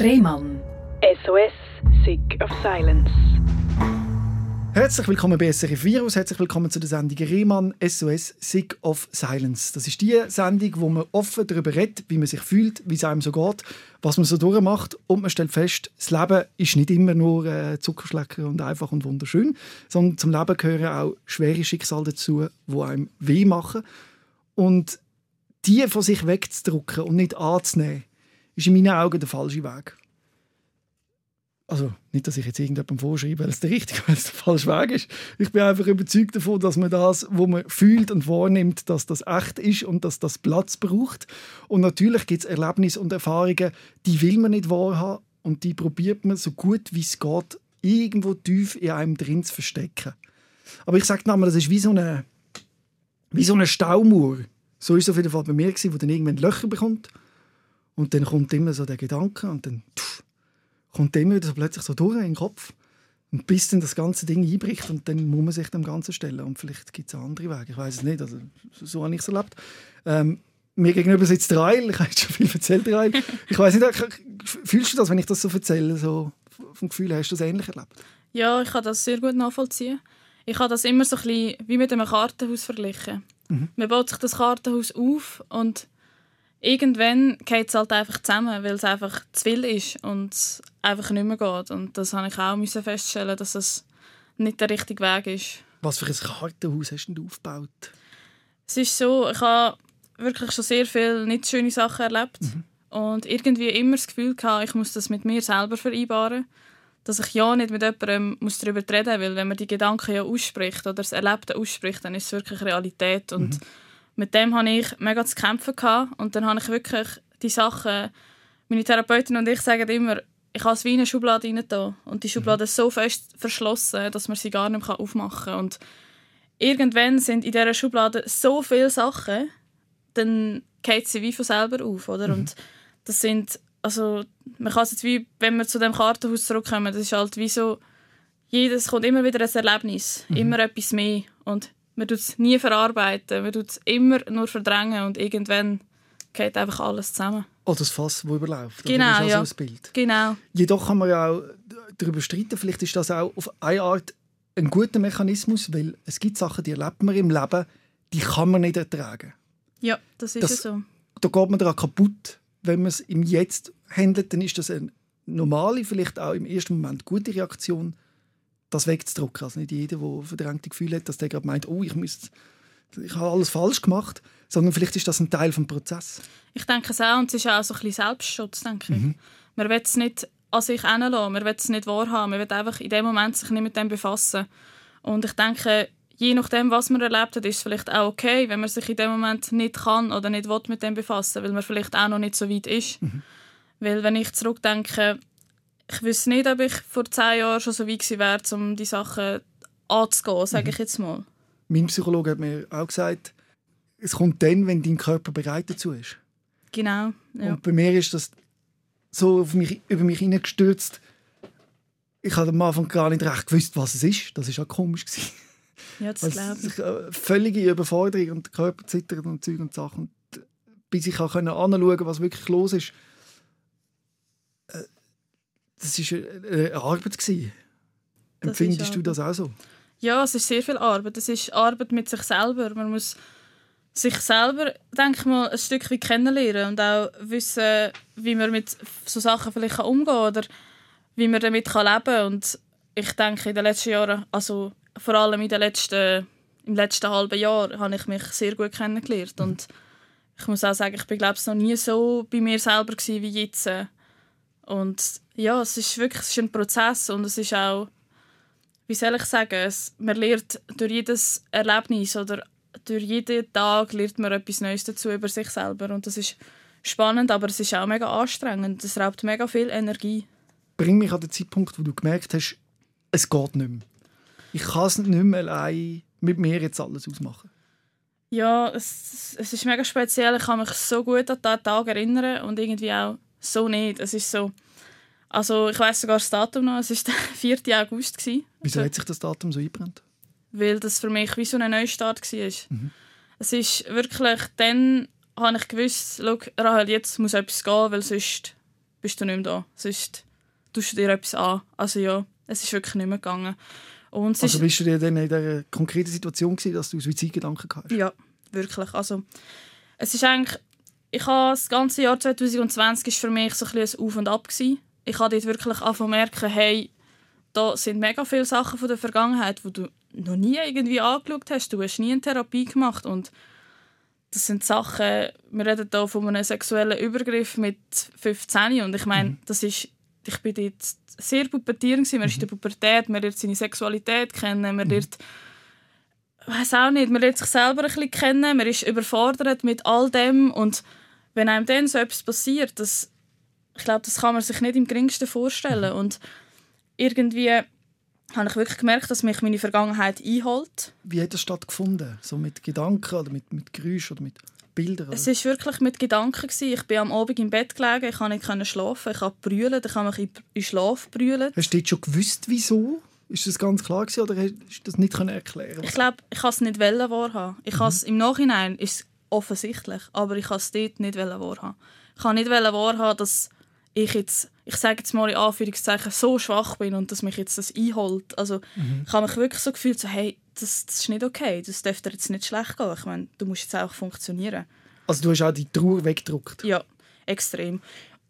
Rehmann. SOS, Sick of Silence. Herzlich willkommen bei SRF Virus, herzlich willkommen zu der Sendung Rehmann SOS Sick of Silence. Das ist die Sendung, wo man offen darüber redet, wie man sich fühlt, wie es einem so geht, was man so durchmacht und man stellt fest, das Leben ist nicht immer nur äh, Zuckerschlecker und einfach und wunderschön, sondern zum Leben gehören auch schwere Schicksale dazu, die einem weh machen. Und die von sich wegzudrücken und nicht anzunehmen, ist in meinen Augen der falsche Weg also nicht, dass ich jetzt irgendjemandem vorschreibe, weil es der richtige, es der falsche Weg ist. Ich bin einfach überzeugt davon, dass man das, wo man fühlt und wahrnimmt, dass das echt ist und dass das Platz braucht. Und natürlich gibt es Erlebnisse und Erfahrungen, die will man nicht wahrhaben und die probiert man so gut wie es geht irgendwo tief in einem drin zu verstecken. Aber ich sage nochmal, das ist wie so eine, wie so eine Staumauer. So ist es auf jeden Fall bei mir gewesen, wo dann irgendwann Löcher bekommt und dann kommt immer so der Gedanke und dann pff, kommt dem wieder so plötzlich so durch in den Kopf. Und bis dann das ganze Ding einbricht und dann muss man sich dem Ganzen stellen. Und vielleicht gibt es andere Wege, ich weiß es nicht. Also, so habe ich es erlebt. Ähm, mir gegenüber sitzt Rail, ich habe jetzt schon viel erzählt, Rail. Ich weiß nicht, fühlst du das, wenn ich das so erzähle, so vom Gefühl, hast du das ähnlich erlebt? Ja, ich kann das sehr gut nachvollziehen. Ich habe das immer so ein bisschen wie mit einem Kartenhaus verglichen. Mhm. Man baut sich das Kartenhaus auf und irgendwann geht es halt einfach zusammen, weil es einfach zu viel ist und es einfach nicht mehr geht. Und das habe ich auch müssen feststellen, dass es nicht der richtige Weg ist. Was für ein Kartenhaus hast du aufgebaut? Es ist so, ich habe wirklich schon sehr viele nicht schöne Sachen erlebt mhm. und irgendwie immer das Gefühl gehabt, ich muss das mit mir selber vereinbaren, dass ich ja nicht mit jemandem muss darüber reden muss, weil wenn man die Gedanken ja ausspricht oder das Erlebte ausspricht, dann ist es wirklich Realität und mhm mit dem hatte ich mega zu kämpfen. Gehabt. Und dann habe ich wirklich die Sachen, meine Therapeutin und ich sagen immer, ich habe es wie in eine Schublade rein Und die Schublade ist so fest verschlossen, dass man sie gar nicht mehr aufmachen kann. Und irgendwann sind in dieser Schublade so viele Sachen, dann geht sie wie von selber auf. Oder? Mhm. Und das sind, also, man kann es jetzt wie, wenn wir zu dem Kartenhaus zurückkommen, das ist halt wie so, jedes kommt immer wieder ein Erlebnis, mhm. immer etwas mehr. Und man tut es nie verarbeiten, man tut es immer nur verdrängen und irgendwann geht einfach alles zusammen. Oder das Fass, das überläuft. Genau, das ist ja. Bild. Genau. Jedoch kann man ja auch darüber streiten, vielleicht ist das auch auf eine Art ein guter Mechanismus, weil es gibt Sachen, die erlebt man im Leben, die kann man nicht ertragen. Ja, das ist das, ja so. Da geht man daran kaputt. Wenn man es im Jetzt handelt, dann ist das eine normale, vielleicht auch im ersten Moment gute Reaktion das wegzudrücken. Also nicht jeder, der verdrängte Gefühle hat, dass der gerade meint, oh, ich, müsste, ich habe alles falsch gemacht, sondern vielleicht ist das ein Teil des Prozesses. Ich denke es auch, und es ist auch so ein bisschen Selbstschutz, denke ich. Mhm. Man will es nicht an sich heranlassen, man will es nicht wahrhaben, man will einfach in dem Moment sich nicht mit dem befassen. Und ich denke, je nachdem, was man erlebt hat, ist es vielleicht auch okay, wenn man sich in dem Moment nicht kann oder nicht will mit dem befassen, weil man vielleicht auch noch nicht so weit ist. Mhm. Weil wenn ich zurückdenke, ich wüsste nicht, ob ich vor zehn Jahren schon so weit gewesen wäre, um die Sachen anzugehen, sage mhm. ich jetzt mal. Mein Psychologe hat mir auch gesagt, es kommt dann, wenn dein Körper bereit dazu ist. Genau. Ja. Und bei mir ist das so auf mich, über mich hineingestürzt. Ich habe am Anfang gar nicht recht gewusst, was es ist. Das war auch komisch. Ja, das glaube ich. Völlige Überforderung und der Körper zittert und Zeug und Sachen. Und bis ich auch anschauen konnte, was wirklich los ist, das war eine Arbeit. Gewesen. Empfindest du das auch so? Ja, es ist sehr viel Arbeit. Es ist Arbeit mit sich selber. Man muss sich selber, denke ich mal, ein Stück weit kennenlernen und auch wissen, wie man mit so Sachen vielleicht umgehen kann oder wie man damit leben kann. Und ich denke, in den letzten Jahren, also vor allem in den letzten, im letzten halben Jahr, habe ich mich sehr gut kennengelernt. Und ich muss auch sagen, ich bin glaube ich, noch nie so bei mir selber wie jetzt. Und ja, es ist wirklich es ist ein Prozess und es ist auch, wie soll ich sagen, es, man lernt durch jedes Erlebnis oder durch jeden Tag lernt man etwas Neues dazu über sich selber und das ist spannend, aber es ist auch mega anstrengend. Es raubt mega viel Energie. Bring mich an den Zeitpunkt, wo du gemerkt hast, es geht nicht mehr. Ich kann es nicht mehr allein mit mir jetzt alles ausmachen. Ja, es, es ist mega speziell. Ich kann mich so gut an diesen Tag erinnern und irgendwie auch so nicht. Es ist so, also ich weiß sogar das Datum noch, es war der 4. August. Gewesen. Wieso hat sich das Datum so eingebrannt? Weil das für mich wie so ein Neustart war. Mhm. Es ist wirklich, dann habe ich gewusst, Rahel, jetzt muss etwas gehen, weil sonst bist du nicht mehr da. Sonst tust du dir etwas an. Also ja, es ist wirklich nicht mehr gegangen. Und Also ist, bist du dir dann in dieser konkreten Situation gewesen, dass du Suizidgedanken gehabt hast? ja, wirklich. Also, es ist eigentlich, ich habe das ganze Jahr 2020 ist für mich so ein, ein Auf und Ab gewesen. Ich habe dort wirklich angefangen merken, hey, da sind mega viele Sachen von der Vergangenheit, die du noch nie irgendwie angeschaut hast. Du hast nie eine Therapie gemacht und das sind Sachen, wir reden hier von einem sexuellen Übergriff mit 15 und ich meine, das ist, ich bin dort sehr pubertierend gewesen. man ist in der Pubertät, man lernt seine Sexualität kennen, man lernt weiß auch nicht, man lernt sich selber ein bisschen kennen, man ist überfordert mit all dem und wenn einem dann so etwas passiert, das, ich glaube, das kann man sich nicht im geringsten vorstellen und irgendwie habe ich wirklich gemerkt, dass mich meine Vergangenheit einholt. Wie hat das stattgefunden? So mit Gedanken oder mit, mit Geräuschen oder mit Bildern? Oder? Es ist wirklich mit Gedanken gewesen. Ich bin am Abend im Bett gelegen, ich konnte nicht schlafen, ich habe brüllen, ich habe mich in- in Schlaf brüllen. Hast du dort schon gewusst, wieso? Ist das ganz klar gewesen, oder hast du das nicht können erklären? Ich glaube, ich kann es nicht wahrhaben. Ich mhm. Im Nachhinein ist offensichtlich, aber ich kann es dort nicht wahrhaben. Ich kann nicht wahrhaben, dass ich jetzt, ich sage jetzt mal in Anführungszeichen, so schwach bin und dass mich jetzt das einholt. Also ich habe mich wirklich so gefühlt, so, hey, das, das ist nicht okay, das darf dir jetzt nicht schlecht gehen. Ich meine, du musst jetzt auch funktionieren. Also du hast auch die Trauer weggedruckt. Ja, extrem.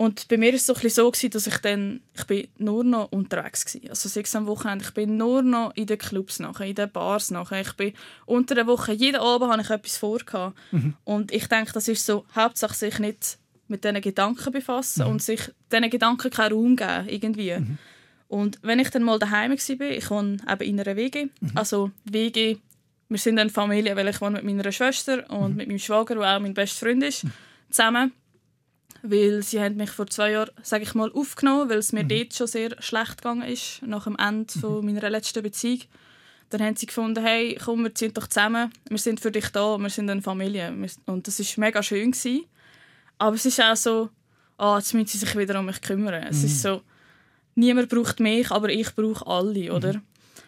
Und bei mir war es so, so gewesen, dass ich dann, ich bin nur noch unterwegs war. Also sechs am Wochenende, ich bin nur noch in den Clubs nachher, in den Bars nachher. Ich bin unter der Woche, jeden Abend hatte ich etwas vor. gehabt. Und ich denke, das ist so, Hauptsache sich nicht mit diesen Gedanken befassen und sich diesen Gedanken keinen Raum geben, irgendwie. Und wenn ich dann mal daheim war, ich wohne eben in einer WG, also WG, wir sind eine Familie, weil ich wohne mit meiner Schwester und mit meinem Schwager, der auch mein bester Freund ist, zusammen weil sie haben mich vor zwei Jahren, sage ich mal, aufgenommen, weil es mir dort schon sehr schlecht gegangen ist, nach dem Ende von meiner letzten Beziehung. Dann haben sie gefunden, hey, komm, wir ziehen doch zusammen, wir sind für dich da, wir sind eine Familie. Und das war mega schön. Gewesen. Aber es ist auch so, ah, jetzt müssen sie sich wieder um mich kümmern. Es ist so, niemand braucht mich, aber ich brauche alle, oder?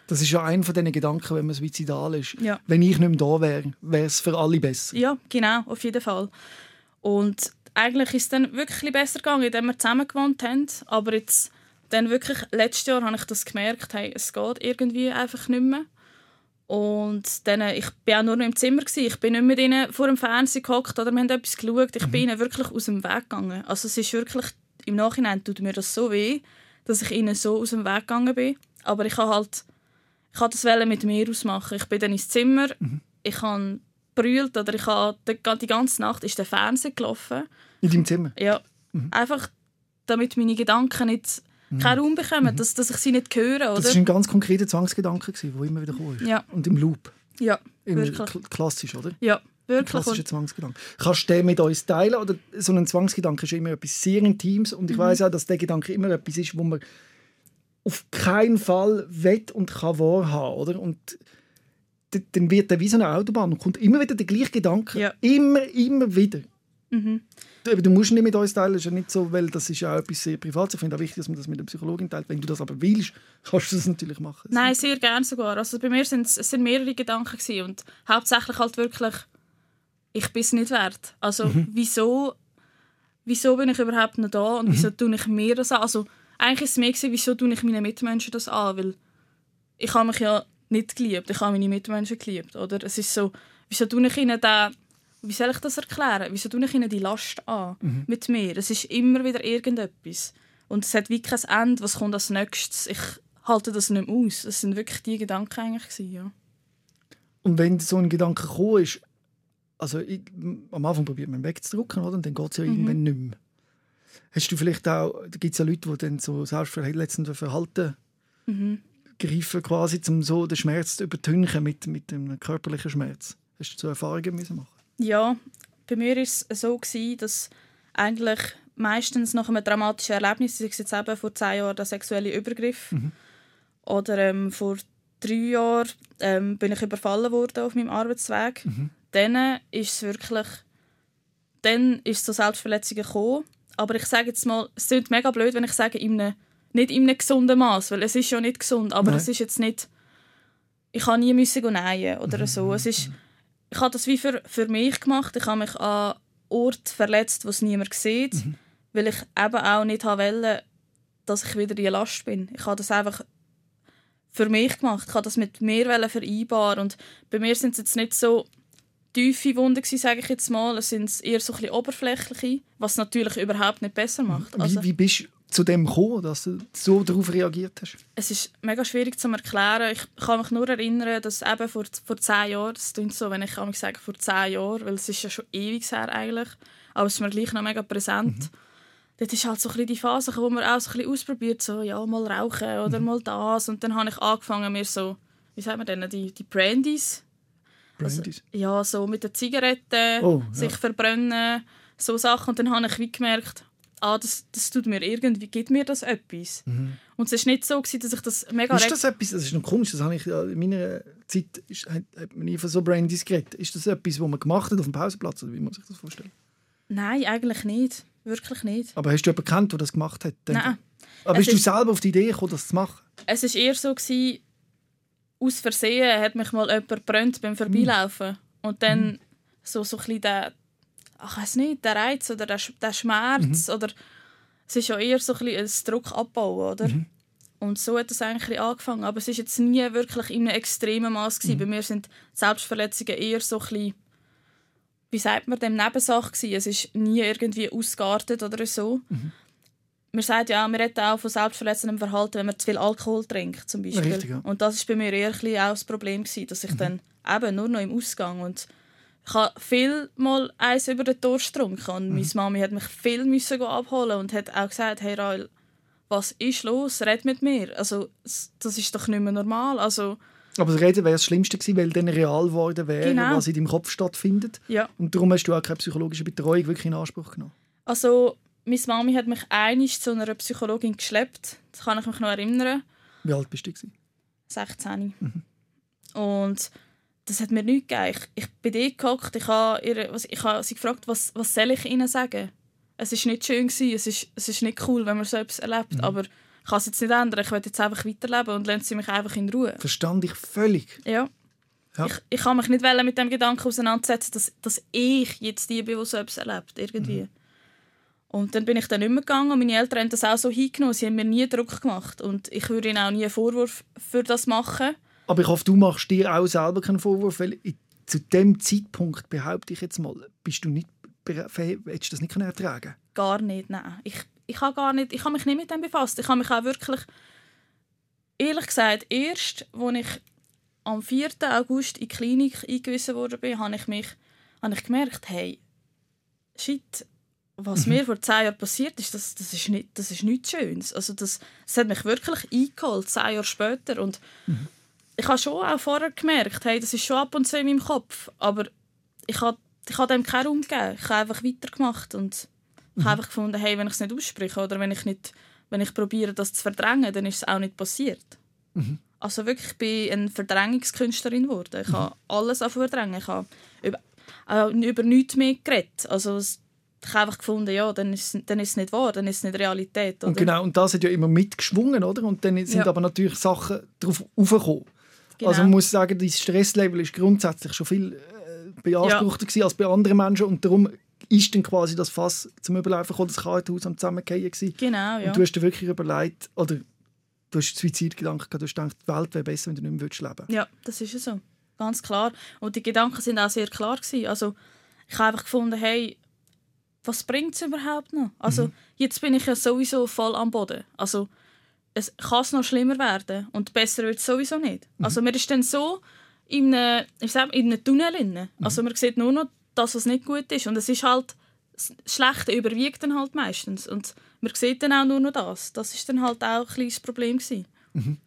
Das ist ja einer von diesen Gedanken, wenn man suizidal ist. Ja. Wenn ich nicht mehr da wäre, wäre es für alle besser. Ja, genau, auf jeden Fall. Und eigentlich ist es dann wirklich besser gegangen, indem wir zusammen gewohnt haben. Aber jetzt, dann wirklich, letztes Jahr habe ich das gemerkt, hey, es geht irgendwie einfach nicht mehr. Und dann, ich war auch nur noch im Zimmer. Gewesen. Ich bin nicht mit ihnen vor dem Fernsehen gehockt oder wir haben etwas geschaut. Ich bin ihnen wirklich aus dem Weg gegangen. Also es ist wirklich, im Nachhinein tut mir das so weh, dass ich ihnen so aus dem Weg gegangen bin. Aber ich habe halt, ich wollte das mit mir ausmachen. Ich bin dann ins Zimmer, ich habe brüllt oder ich habe die, ganze Nacht ist der Fernseher gelaufen. In deinem Zimmer. Ja, einfach damit meine Gedanken nicht keinen Raum bekommen, dass, dass ich sie nicht höre, oder? Das war ein ganz konkreter Zwangsgedanke, der immer wieder kam. Ja. Und im Loop. ja, Immer wirklich. kl- klassisch, oder? Ja, Ein wirklich. klassischer Zwangsgedanke. Kannst du den mit uns teilen? Oder so ein Zwangsgedanke ist immer etwas sehr Intimes. Mhm. Und ich weiß auch, dass der Gedanke immer etwas ist, wo man auf keinen Fall will und kann wahrhaben, oder? Und dann wird er wie so eine Autobahn und kommt immer wieder der gleiche Gedanke. Ja. Immer, immer wieder. Mhm. Du, du musst nicht mit uns teilen, das ist ja nicht so, weil das ist ja auch etwas sehr Privates. Ich finde auch wichtig, dass man das mit der Psychologin teilt. Wenn du das aber willst, kannst du das natürlich machen. Nein, sehr gerne sogar. Also bei mir sind es es sind mehrere Gedanken gewesen und hauptsächlich halt wirklich, ich bin es nicht wert. Also wieso, wieso bin ich überhaupt noch da und wieso tue ich mir das an? Also eigentlich ist es mehr gewesen, wieso tue ich meinen Mitmenschen das an, weil ich habe mich ja nicht geliebt, ich habe meine Mitmenschen geliebt, oder? Es ist so, wieso tue ich ihnen da wie soll ich das erklären? Wieso tue ich ihnen die Last an mit mir? Es ist immer wieder irgendetwas. Und es hat wie kein Ende. Was kommt als nächstes? Ich halte das nicht mehr aus. Das sind wirklich die Gedanken eigentlich. gewesen, Ja. Und wenn so ein Gedanke gekommen ist, also ich, am Anfang probiert man ihn wegzudrücken, oder? Und dann geht es ja irgendwann nicht mehr. Hast du vielleicht auch, da gibt es ja Leute, die dann so selbstverletzende Verhalten greifen, quasi, um so den Schmerz zu übertünchen mit, mit einem körperlichen Schmerz. Hast du so Erfahrungen müssen machen? ja, bei mir war es so, gewesen, dass eigentlich meistens nach einem dramatischen Erlebnis, sei es jetzt eben vor zehn Jahren der sexuelle Übergriff oder ähm, vor drei Jahren ähm, bin ich überfallen worden auf meinem Arbeitsweg, dann ist es wirklich, dann ist es zu Selbstverletzungen gekommen. Aber ich sage jetzt mal, es klingt mega blöd, wenn ich sage, in einem, nicht in einem gesunden Maß, weil es ist ja nicht gesund, aber Nein. es ist jetzt nicht, ich habe nie müssen gehen nähen oder so. Es ist, ich habe das wie für, für mich gemacht. Ich habe mich an Ort verletzt, wo es niemand sieht. weil ich eben auch nicht wollte, dass ich wieder die Last bin. Ich habe das einfach für mich gemacht. Ich habe das mit mir vereinbaren und bei mir sind es jetzt nicht so tiefe Wunden sage ich jetzt mal. Es sind eher so ein bisschen oberflächliche, was natürlich überhaupt nicht besser macht. Also, wie, wie bist zu dem gekommen, dass du so darauf reagiert hast? Es ist mega schwierig zu erklären. Ich kann mich nur erinnern, dass eben vor, vor zehn Jahren, das klingt so, wenn ich mich sage, vor zehn Jahren, weil es ist ja schon ewig her eigentlich, aber es ist mir gleich noch mega präsent. Mhm. Das ist halt so ein die Phase, wo man auch so ein bisschen ausprobiert, so, ja, mal rauchen oder mhm. mal das. Und dann habe ich angefangen, mir so, wie sagt man denn, die, die Brandies also, ja, so mit den Zigaretten, oh, ja. sich verbrennen, so Sachen. Und dann habe ich wie gemerkt, ah, das, das tut mir irgendwie, gibt mir das etwas. Mhm. Und es war nicht so, dass ich das mega... Ist das etwas, das ist noch komisch, das habe ich in meiner Zeit, ist, hat, hat man nie von so Brandys geredet. Ist das etwas, was man gemacht hat auf dem Pausenplatz, oder wie muss ich das vorstellen? Nein, eigentlich nicht. Wirklich nicht. Aber hast du jemanden gekannt, der das gemacht hat? Nein. Aber bist du selber auf die Idee gekommen, das zu machen? Es war eher so, gewesen, aus Versehen hat mich mal jemand gebrannt beim Vorbeilaufen. Und dann mhm. so, so ein bisschen der, ach, weiß nicht, der Reiz oder der, der Schmerz. Mhm. Oder, es ist ja eher so ein, ein Druckabbau, oder? Mhm. Und so hat es eigentlich angefangen. Aber es war jetzt nie wirklich in einem extremen Maß. Mhm. Bei mir sind Selbstverletzungen eher so ein bisschen, wie sagt man dem, Nebensache gewesen. Es ist nie irgendwie ausgeartet oder so. Mhm man sagt ja, man redet auch von selbstverletzendem Verhalten, wenn man zu viel Alkohol trinkt, zum Beispiel. Richtig, ja. Und das war bei mir eher ein auch das Problem, gewesen, dass ich mhm. dann eben nur noch im Ausgang und ich habe viel mal eins über den Durst getrunken und mhm. meine Mami hat mich viel müssen abholen und hat auch gesagt, hey Rael, was ist los? Red mit mir. Also das ist doch nicht mehr normal. Also, aber das Reden wäre das Schlimmste gewesen, weil dann real geworden wäre, genau. was in deinem Kopf stattfindet. Ja. Und darum hast du auch keine psychologische Betreuung wirklich in Anspruch genommen. Also meine Mami hat mich einig zu einer Psychologin geschleppt. Das kann ich mich noch erinnern. Wie alt bist du? 16. Mhm. Und das hat mir nichts gegeben. Ich, ich bin dort gehockt, ich habe, ihre, ich habe sie gefragt, was, was soll ich ihnen sagen? Es war nicht schön, gewesen, es ist, es ist nicht cool, wenn man so etwas erlebt, mhm. aber ich kann es jetzt nicht ändern. Ich will jetzt einfach weiterleben und lassen sie mich einfach in Ruhe. Verstand ich völlig. Ja. ja. Ich, ich kann mich nicht mit dem Gedanken auseinandersetzen, dass, dass ich jetzt die bin, die so etwas erlebt. Irgendwie. Mhm. Und dann bin ich dann nicht mehr gegangen und meine Eltern haben das auch so hingenommen. Sie haben mir nie Druck gemacht und ich würde ihnen auch nie einen Vorwurf für das machen. Aber ich hoffe, du machst dir auch selber keinen Vorwurf, weil zu dem Zeitpunkt, behaupte ich jetzt mal, bist du nicht, hättest du das nicht ertragen Gar nicht, nein. Ich, ich habe gar nicht, ich habe mich nicht mit dem befasst. Ich habe mich auch wirklich, ehrlich gesagt, erst, als ich am 4. August in die Klinik eingewiesen wurde, habe ich mich habe ich gemerkt, hey, shit, was mhm. mir vor zehn Jahren passiert ist, das, das, ist, nicht, das ist nichts Schönes. Also das, das hat mich wirklich eingeholt, zehn Jahre später. Und mhm. Ich habe schon auch vorher gemerkt, hey, das ist schon ab und zu in meinem Kopf, aber ich habe ich habe dem keinen Raum gegeben. Ich habe einfach weitergemacht und mhm. ich habe einfach gefunden, hey, wenn ich es nicht ausspreche oder wenn ich, nicht, wenn ich probiere, das zu verdrängen, dann ist es auch nicht passiert. Mhm. Also wirklich, ich bin eine Verdrängungskünstlerin geworden. Ich mhm. habe alles verdrängen. Ich habe über, äh, über nichts mehr geredet. Also ich habe einfach gefunden, ja, dann ist, dann ist es nicht wahr, dann ist es nicht Realität. Oder? Und genau, und das hat ja immer mitgeschwungen, oder? Und dann sind ja. aber natürlich Sachen darauf aufgekommen. Genau. Also man muss sagen, das Stresslevel ist grundsätzlich schon viel äh, beanspruchter ja. als bei anderen Menschen und darum ist dann quasi das Fass zum Überlaufen gekommen, das Kartenhaus am Zusammengehen gewesen. Genau, ja. Und du hast dir wirklich überlegt, oder du hast Suizidgedanken gehabt, du hast gedacht, die Welt wäre besser, wenn du nicht mehr leben würdest. Ja, das ist so. Ganz klar. Und die Gedanken sind auch sehr klar gewesen. Also ich habe einfach gefunden, hey, was bringt es überhaupt noch? Also, mhm. jetzt bin ich ja sowieso voll am Boden. Also, es kann noch schlimmer werden und besser wird es sowieso nicht. Mhm. Also, man ist dann so in einem, ich sag, in einem Tunnel. Drin. Mhm. Also, man sieht nur noch das, was nicht gut ist. Und es ist halt, das Schlechte überwiegt dann halt meistens. Und man sieht dann auch nur noch das. Das ist dann halt auch ein kleines Problem gewesen. Mhm.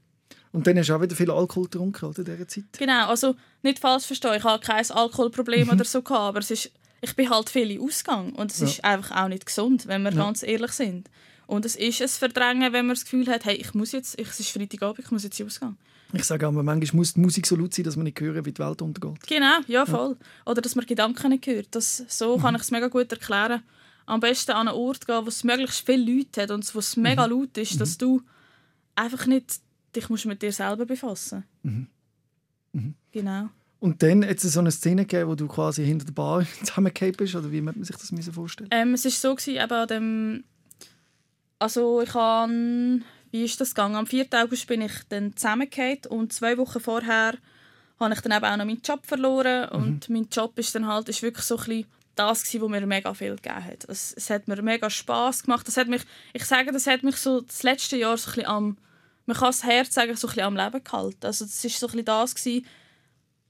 Und dann hast du auch wieder viel Alkohol getrunken, in dieser Zeit? Genau, also nicht falsch verstehen, ich habe kein Alkoholproblem mhm. oder so aber es ist ich bin halt viel in Ausgang und es ja. ist einfach auch nicht gesund, wenn wir ja. ganz ehrlich sind. Und es ist ein Verdrängen, wenn man das Gefühl hat, hey, ich muss jetzt, es ist Freitagabend, ich muss jetzt Ausgang. Ich sage auch, manchmal muss die Musik so laut sein, dass man nicht hören, wie die Welt untergeht. Genau, ja, voll. Ja. Oder dass man Gedanken nicht hört. Das, so mhm. kann ich es mega gut erklären. Am besten an einen Ort gehen, wo es möglichst viele Leute hat und wo es mega mhm. laut ist, mhm. dass du einfach nicht dich musst mit dir selber befassen mhm. mhm. Genau. Und dann hat es so eine Szene gegeben, wo du quasi hinter der Bar zusammengekehrt bist? Oder wie muss man sich das vorstellen? Ähm, es war so, gewesen, eben an dem Also ich habe, wie ist das gegangen? Am 4. August bin ich dann zusammengefallen und zwei Wochen vorher habe ich dann eben auch noch meinen Job verloren und mein Job ist dann halt ist wirklich so ein bisschen das gewesen, was mir mega viel gegeben hat. Es, es hat mir mega Spaß gemacht. Das hat mich, ich sage, das hat mich so das letzte Jahr so ein bisschen am, man kann das Herz sagen, so ein bisschen am Leben gehalten. Also das ist so ein bisschen das gewesen.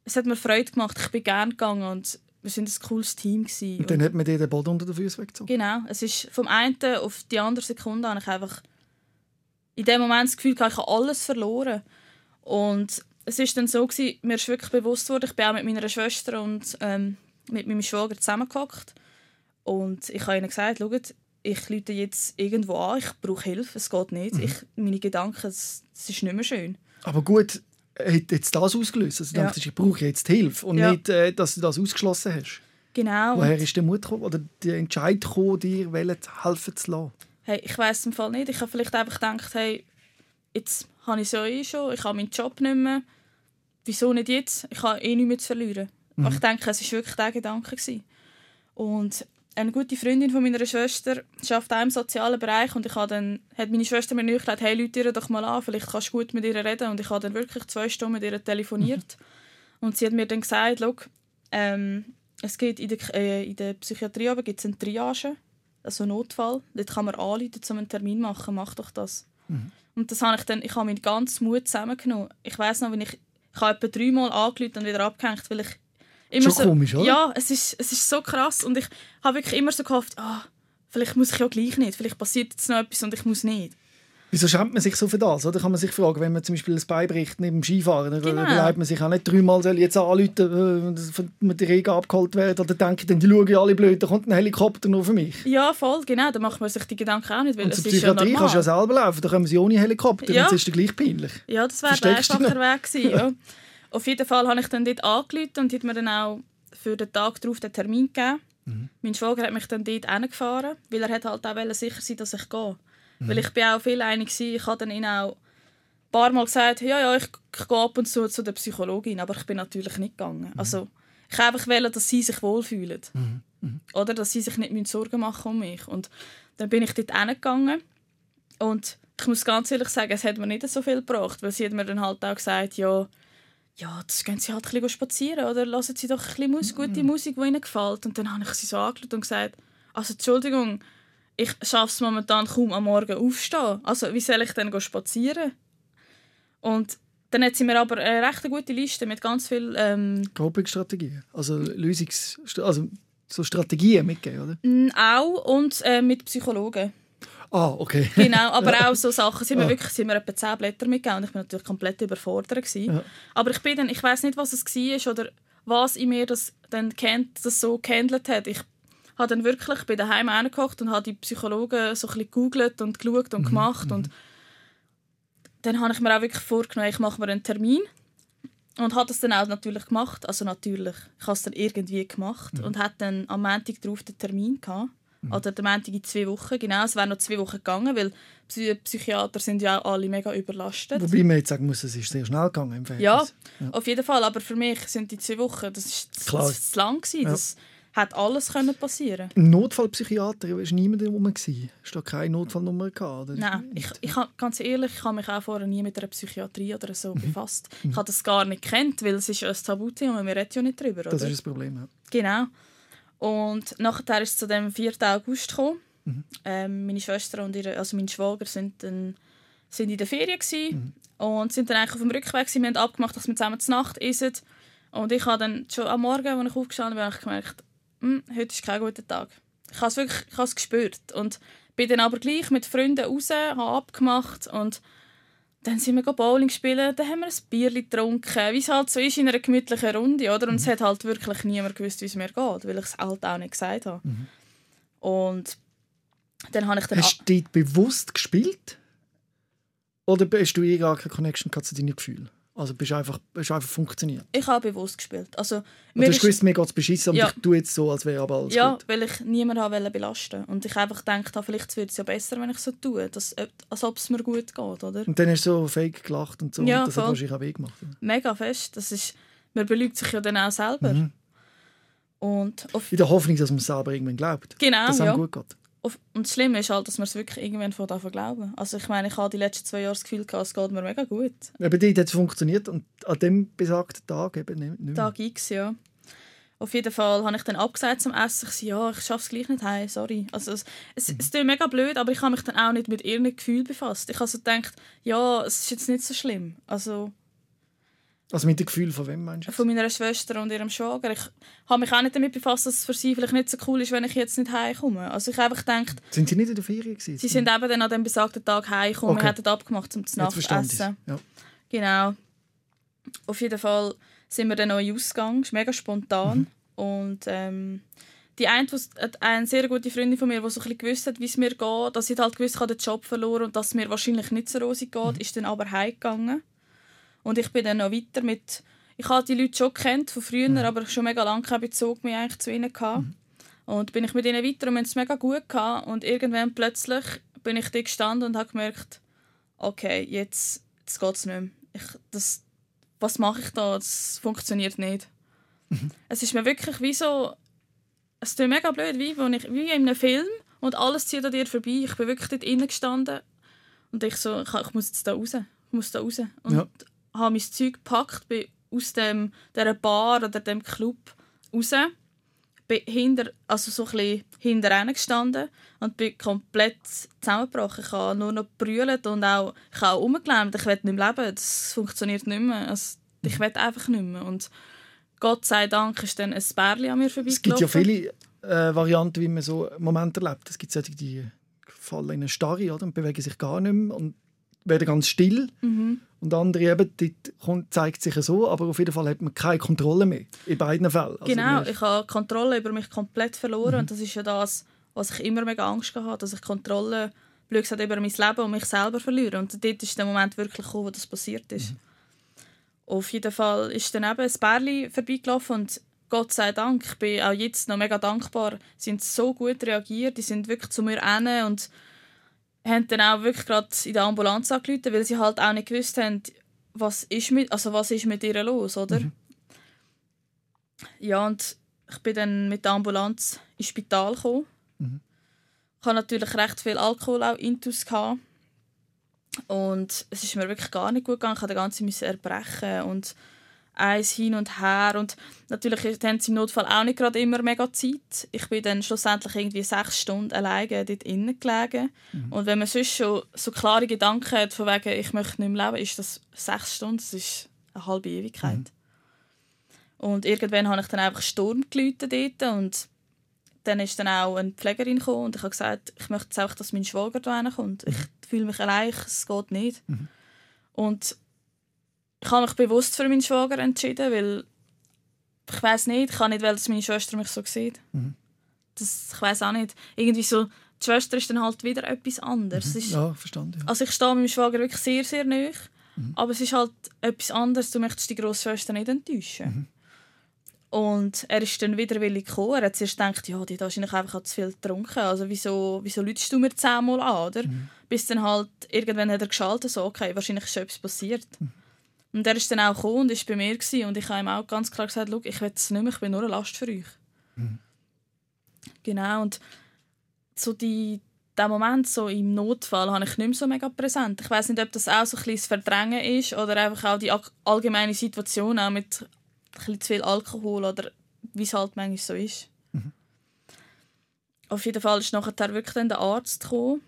Es hat mir Freude gemacht. Ich bin gerne gegangen und wir sind ein cooles Team gewesen. Und dann hat man dir den Boden unter den Füßen weggezogen. Genau, es ist vom einen auf die andere Sekunde habe ich einfach in dem Moment das Gefühl, gehabt, ich habe alles verloren. Und es ist dann so gewesen, mir ist wirklich bewusst worden, ich bin auch mit meiner Schwester und ähm, mit meinem Schwager zusammengehockt und ich habe ihnen gesagt, schaut, ich lüte jetzt irgendwo an, ich brauche Hilfe, es geht nicht. Ich, meine Gedanken, es, es ist nicht mehr schön. Aber gut, hat jetzt das ausgelöst? Also du Ja. dachtest, ich brauche jetzt Hilfe und Ja. nicht, äh, dass du das ausgeschlossen hast. Genau. Woher ist der Mut gekommen, oder der Entscheid gekommen, dir helfen zu lassen? Hey, ich weiß im Fall nicht. Ich habe vielleicht einfach gedacht, hey, jetzt habe ich es ja eh schon, ich habe meinen Job nicht mehr. Wieso nicht jetzt? Ich habe eh nichts mehr zu verlieren. Aber Ich denke, es war wirklich der Gedanke. Gewesen. Und eine gute Freundin von meiner Schwester arbeitet auch im sozialen Bereich und ich habe dann, hat meine Schwester mir nachgelegt, hey, Leute ihr doch mal an, vielleicht kannst du gut mit ihr reden. Und ich habe dann wirklich zwei Stunden mit ihr telefoniert. Und sie hat mir dann gesagt, «Schau, ähm, es gibt in der, äh, in der Psychiatrie aber gibt's eine Triage, also einen Notfall. Dort kann man anrufen, um einen Termin machen. Mach doch das. Und das habe ich dann, ich habe meinen ganzen Mut zusammengenommen. Ich weiß noch, wenn ich, ich habe etwa dreimal angerufen und wieder abgehängt, weil ich immer Schon so, komisch, oder? Ja, es ist, es ist so krass und ich habe wirklich immer so gehofft, ah, vielleicht muss ich ja gleich nicht, vielleicht passiert jetzt noch etwas und ich muss nicht. Wieso schämt man sich so für das? Oder kann man sich fragen, wenn man zum Beispiel ein Bein bricht neben dem Skifahren, dann Genau. überlegt man sich auch nicht dreimal, soll ich jetzt anrufen, äh, dass mit der Regen abgeholt werden, oder denken dann, die schauen ja alle blöd, da kommt ein Helikopter nur für mich. Ja, voll, genau, da macht man sich die Gedanken auch nicht, weil Und zur ja Psychiatrie normal. kannst du ja selber laufen, da kommen sie ohne Helikopter, Ja. und es ist dir gleich peinlich. Ja, das wäre der einfacher Weg gewesen. Ja. Auf jeden Fall habe ich dann dort angerufen und hat mir dann auch für den Tag darauf den Termin gegeben. Mein Schwager hat mich dann dort hingefahren, weil er hat halt auch sicher sein dass ich gehe. Weil ich bin auch viel einig gewesen. Ich habe dann ihnen auch ein paar Mal gesagt, ja, ja, ich, ich gehe ab und zu zu der Psychologin, aber ich bin natürlich nicht gegangen. Also, ich wollte einfach, dass sie sich wohlfühlen. Oder dass sie sich nicht Sorgen machen um mich. Und dann bin ich dort hingegangen und ich muss ganz ehrlich sagen, es hat mir nicht so viel gebracht, weil sie hat mir dann halt auch gesagt, ja, ja, das gehen sie halt ein bisschen spazieren oder lassen sie doch ein bisschen Mus gute Musik, die ihnen gefällt. Und dann habe ich sie so angeschaut und gesagt, also Entschuldigung, ich schaffe es momentan kaum am Morgen aufstehen. Also wie soll ich denn spazieren? Und dann hat sie mir aber eine recht gute Liste mit ganz viel ähm, Coping-Strategien, also Lösungs... also so Strategien mitgeben, oder? auch und äh, mit Psychologen. Ah, okay. Genau, aber auch so Sachen. Haben mir wirklich sie haben mir etwa 10 Blätter mitgegeben und ich war natürlich komplett überfordert. Gewesen. Ja. Aber ich bin dann, ich weiß nicht, was es war oder was in mir das dann kennt, das so gehandelt hat. Ich habe dann wirklich bei daheim angekocht und habe die Psychologen so ein bisschen gegoogelt und geschaut und gemacht und dann habe ich mir auch wirklich vorgenommen, ich mache mir einen Termin und habe das dann auch natürlich gemacht. Also natürlich, ich habe es dann irgendwie gemacht und hatte dann am Montag darauf den Termin gehabt. Oder der Montag in zwei Wochen, genau. Es wäre noch zwei Wochen gegangen, weil Psy Psychiater sind ja auch alle mega überlastet. Wobei man jetzt sagen muss, es ist sehr schnell gegangen im Ja, Verhältnis. auf jeden Fall. Aber für mich sind die zwei Wochen, das ist Klar. das ist zu lang gewesen. Ja. Das hätte alles können passieren. Ein Notfallpsychiater war niemand rum. gewesen. Hast du keine Notfallnummer gehabt? Oder? Nein, ich, ich ganz ehrlich, ich habe mich auch vorher nie mit einer Psychiatrie oder so befasst. Ich habe das gar nicht kennt, weil es ist ja ein Tabuthema, wir reden ja nicht drüber, Das oder? ist das Problem. Ja. Genau. Und nachher ist es zu dem 4. August gekommen. Ähm, meine Schwester und ihre, also mein Schwager sind dann sind in der Ferien gewesen und sind dann eigentlich auf dem Rückweg gewesen. Wir haben abgemacht, dass wir zusammen zur Nacht essen. Und ich habe dann schon am Morgen, als ich aufgestanden bin, ich gemerkt, «Hm, heute ist kein guter Tag. Ich habe es wirklich, ich habe es gespürt und bin dann aber gleich mit Freunden raus, habe abgemacht und dann sind wir go Bowling spielen, dann haben wir ein Bier getrunken, wie es halt so ist in einer gemütlichen Runde, oder? Und es hat halt wirklich niemand gewusst, wie es mir geht, weil ich es halt auch nicht gesagt habe. Und dann habe ich dann... Hast du dort bewusst gespielt? Oder hast du eh gar keine Connection zu deinen Gefühlen? Also bist du einfach, hast du einfach funktioniert? ich habe bewusst gespielt. Also, mir du hast gewusst, mir geht es beschissen, Ja. ich tue jetzt so, als wäre aber alles ja, gut. weil ich niemanden wollte belasten Und ich einfach gedacht habe, vielleicht wird es ja besser, wenn ich so tue, dass, als ob es mir gut geht, oder? Und dann hast du so fake gelacht und so. Ja, und das hat voll. wahrscheinlich auch weh gemacht. Mega fest. Das ist, man belügt sich ja dann auch selber. Mhm. Und In der Hoffnung, dass man es selber irgendwann glaubt. genau, dass es ja. gut geht. Und das Schlimme ist halt, dass man es wirklich irgendwann von davon glauben. Also ich meine, ich habe die letzten zwei Jahre das Gefühl gehabt, es geht mir mega gut. Eben dort hat es funktioniert und an dem besagten Tag eben nicht, mehr. Tag X, ja. Auf jeden Fall habe ich dann abgesagt zum Essen. Ich so, ja, ich schaffe es gleich nicht heim, sorry. Also es, es, es klingt mega blöd, aber ich habe mich dann auch nicht mit ihren Gefühlen befasst. Ich habe so gedacht, ja, es ist jetzt nicht so schlimm. Also Also mit dem Gefühl von wem meinst du? von meiner Schwester und ihrem Schwager. Ich habe mich auch nicht damit befasst, dass es für sie vielleicht nicht so cool ist, wenn ich jetzt nicht heimkomme. Also ich einfach gedacht, Sind sie nicht in der Ferien gewesen? sie sind eben dann an dem besagten Tag heimgekommen. Okay. Wir hatten abgemacht zum Jetzt verstanden. Nachtessen. Ja. Genau. Auf jeden Fall sind wir dann den Ausgang. Es ist mega spontan. Und ähm, die eine, eine sehr gute Freundin von mir, die so ein bisschen gewusst hat, wie es mir geht, dass sie halt gewusst hat, den Job verloren und dass es mir wahrscheinlich nicht so rosig geht, ist dann aber heimgegangen. Und ich bin dann noch weiter mit... Ich habe die Leute schon kennt von früher, aber schon mega lange keinen Bezug mehr eigentlich zu ihnen gehabt. Und bin ich mit ihnen weiter und wir haben es mega gut gehabt. Und irgendwann plötzlich bin ich da gestanden und habe gemerkt, okay, jetzt, jetzt geht es nicht mehr. Ich, das, was mache ich da? Das funktioniert nicht. Es ist mir wirklich wie so... Es ist mega blöd, wie, wo ich, wie in einem Film und alles zieht an dir vorbei. Ich bin wirklich dort gestanden und ich so, ich, ich muss jetzt da raus. Ich muss da raus. Und Ja. Habe mein Zeug gepackt, bin aus dem, dieser Bar oder dem Club raus. Bin hinter, also so ein bisschen hinter gestanden und bin komplett zusammengebrochen. Ich habe nur noch brüllt und auch, ich habe auch rumgelähmt. Ich will nicht mehr leben. Das funktioniert nicht mehr. Also, ich will einfach nicht mehr. Und Gott sei Dank ist dann ein Bärli an mir Es gibt ja vorbeigelaufen. viele äh, Varianten, wie man so Momente erlebt. Es gibt solche, die fallen in eine Starre oder, und bewegen sich gar nicht mehr und werden ganz still. Mhm. Und andere eben, kommt, zeigt sich so, aber auf jeden Fall hat man keine Kontrolle mehr. In beiden Fällen. Also Genau, ich habe die Kontrolle über mich komplett verloren. Mhm. Und das ist ja das, was ich immer mega Angst gehabt habe, dass ich Kontrolle blöd gesagt, über mein Leben und mich selber verliere. Und dort ist der Moment wirklich gekommen, wo das passiert ist. Mhm. Auf jeden Fall ist dann eben ein Bärli vorbeigelaufen und Gott sei Dank, ich bin auch jetzt noch mega dankbar, sie haben so gut reagiert, die sind wirklich zu mir hin und haben dann auch wirklich gerade in der Ambulanz angerufen, weil sie halt auch nicht gewusst haben, was ist mit, also was ist mit ihr los, oder? Ja, und ich bin dann mit der Ambulanz ins Spital gekommen. Ich hatte natürlich recht viel Alkohol auch intus. gehabt. Und es ist mir wirklich gar nicht gut gegangen. Ich musste den ganzen erbrechen und eins hin und her. Und natürlich haben sie im Notfall auch nicht gerade immer mega Zeit. Ich bin dann schlussendlich irgendwie sechs Stunden alleine dort innen gelegen. Und wenn man sonst schon so klare Gedanken hat, von wegen, ich möchte nicht mehr leben, ist das sechs Stunden, das ist eine halbe Ewigkeit. Und irgendwann habe ich dann einfach Sturm geläutet dort und dann ist dann auch eine Pflegerin gekommen und ich habe gesagt, ich möchte jetzt auch, dass mein Schwager da kommt. Ich fühle mich allein, es geht nicht. Und ich habe mich bewusst für meinen Schwager entschieden, weil ich weiß nicht, ich kann nicht, weil dass meine Schwester mich so sieht. Das, ich weiß auch nicht. Irgendwie so, die Schwester ist dann halt wieder etwas anderes. Es ist, ja, verstanden. Ja. also ich stehe meinem Schwager wirklich sehr, sehr nahe. Aber es ist halt etwas anderes. Du möchtest die Grossschwester nicht enttäuschen. Und er ist dann widerwillig gekommen. Er hat zuerst gedacht, ja, die hat wahrscheinlich einfach zu viel getrunken. Also wieso, wieso lütest du mir zehnmal an, oder? Bis dann halt, irgendwann hat er geschaltet, so, okay, wahrscheinlich ist schon etwas passiert. Und er ist dann auch gekommen und war bei mir. Gewesen. Und ich habe ihm auch ganz klar gesagt, ich will es nicht mehr, ich bin nur eine Last für euch. Genau, und so die, der Moment so im Notfall habe ich nicht mehr so mega präsent. Ich weiß nicht, ob das auch so ein bisschen Verdrängen ist oder einfach auch die allgemeine Situation auch mit ein bisschen zu viel Alkohol oder wie es halt manchmal so ist. Auf jeden Fall ist nachher wirklich dann der Arzt gekommen.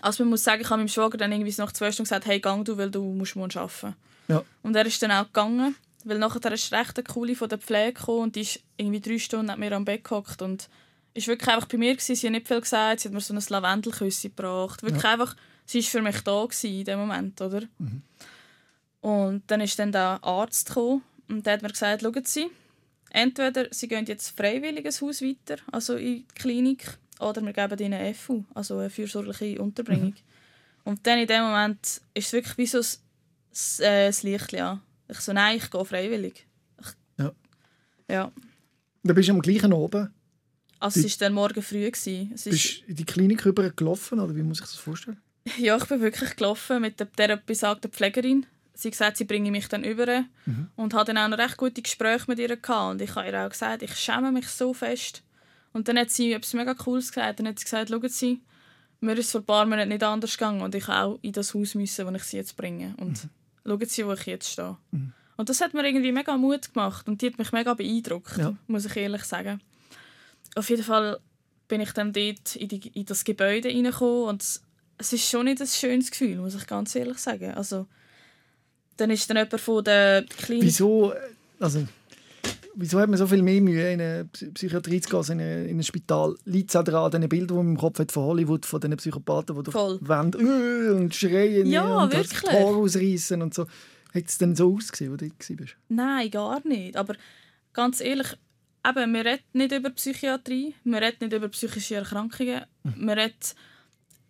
Also man muss sagen, ich habe meinem Schwager dann irgendwie nach zwei Stunden gesagt, hey, gang du, weil du musst morgen arbeiten. Ja. Und er ist dann auch gegangen, weil nachher ist recht eine coole von der Pflege gekommen und die ist irgendwie drei Stunden neben mir am Bett gehockt und ist wirklich einfach bei mir gewesen. Sie hat nicht viel gesagt, sie hat mir so ein Lavendelküsschen gebracht. Wirklich einfach, sie war für mich da gewesen in dem Moment, oder? Und dann ist dann der Arzt gekommen und der hat mir gesagt, schauen Sie, entweder Sie gehen jetzt freiwillig ins Haus weiter, also in die Klinik, oder wir geben Ihnen eine FU, also eine fürsorgliche Unterbringung. Und dann in dem Moment ist es wirklich wie so ein, ein, äh, ein Licht, ja. Ich so, nein, ich gehe freiwillig. Ich, Ja. Ja. Da bist du am gleichen oben. Also es war dann morgen früh. Gewesen. Es ist, Bist du in die Klinik rüber gelaufen, oder wie muss ich das vorstellen? Ja, ich bin wirklich gelaufen mit der, der besagten Pflegerin. Sie gesagt, sie bringe mich dann über. Und hatte dann auch noch recht gute Gespräche mit ihr. Gehabt. Und ich habe ihr auch gesagt, ich schäme mich so fest. Und dann hat sie etwas mega Cooles gesagt. Dann hat sie gesagt, schauen Sie, mir ist vor ein paar Monaten nicht anders gegangen und ich auch in das Haus müssen, wo ich sie jetzt bringe. Und mhm. Schauen Sie, wo ich jetzt stehe. Mhm. Und das hat mir irgendwie mega Mut gemacht und die hat mich mega beeindruckt, ja. muss ich ehrlich sagen. Auf jeden Fall bin ich dann dort in, die, in das Gebäude reingekommen und es ist schon nicht ein schönes Gefühl, muss ich ganz ehrlich sagen. Also, dann ist dann jemand von der Klinik... Wieso, also, wieso hat man so viel mehr Mühe, in eine Psychiatrie zu gehen, in, ein, in ein Spital? Liegt es auch daran, an den Bildern, die man im Kopf hat von Hollywood, von diesen Psychopathen, die Wände äh, und schreien ja, und wirklich. das Tor ausreißen und so. Hat es denn so ausgesehen, wo du dort warst? Nein, gar nicht. Aber ganz ehrlich, eben, wir reden nicht über Psychiatrie, wir reden nicht über psychische Erkrankungen, mhm. wir reden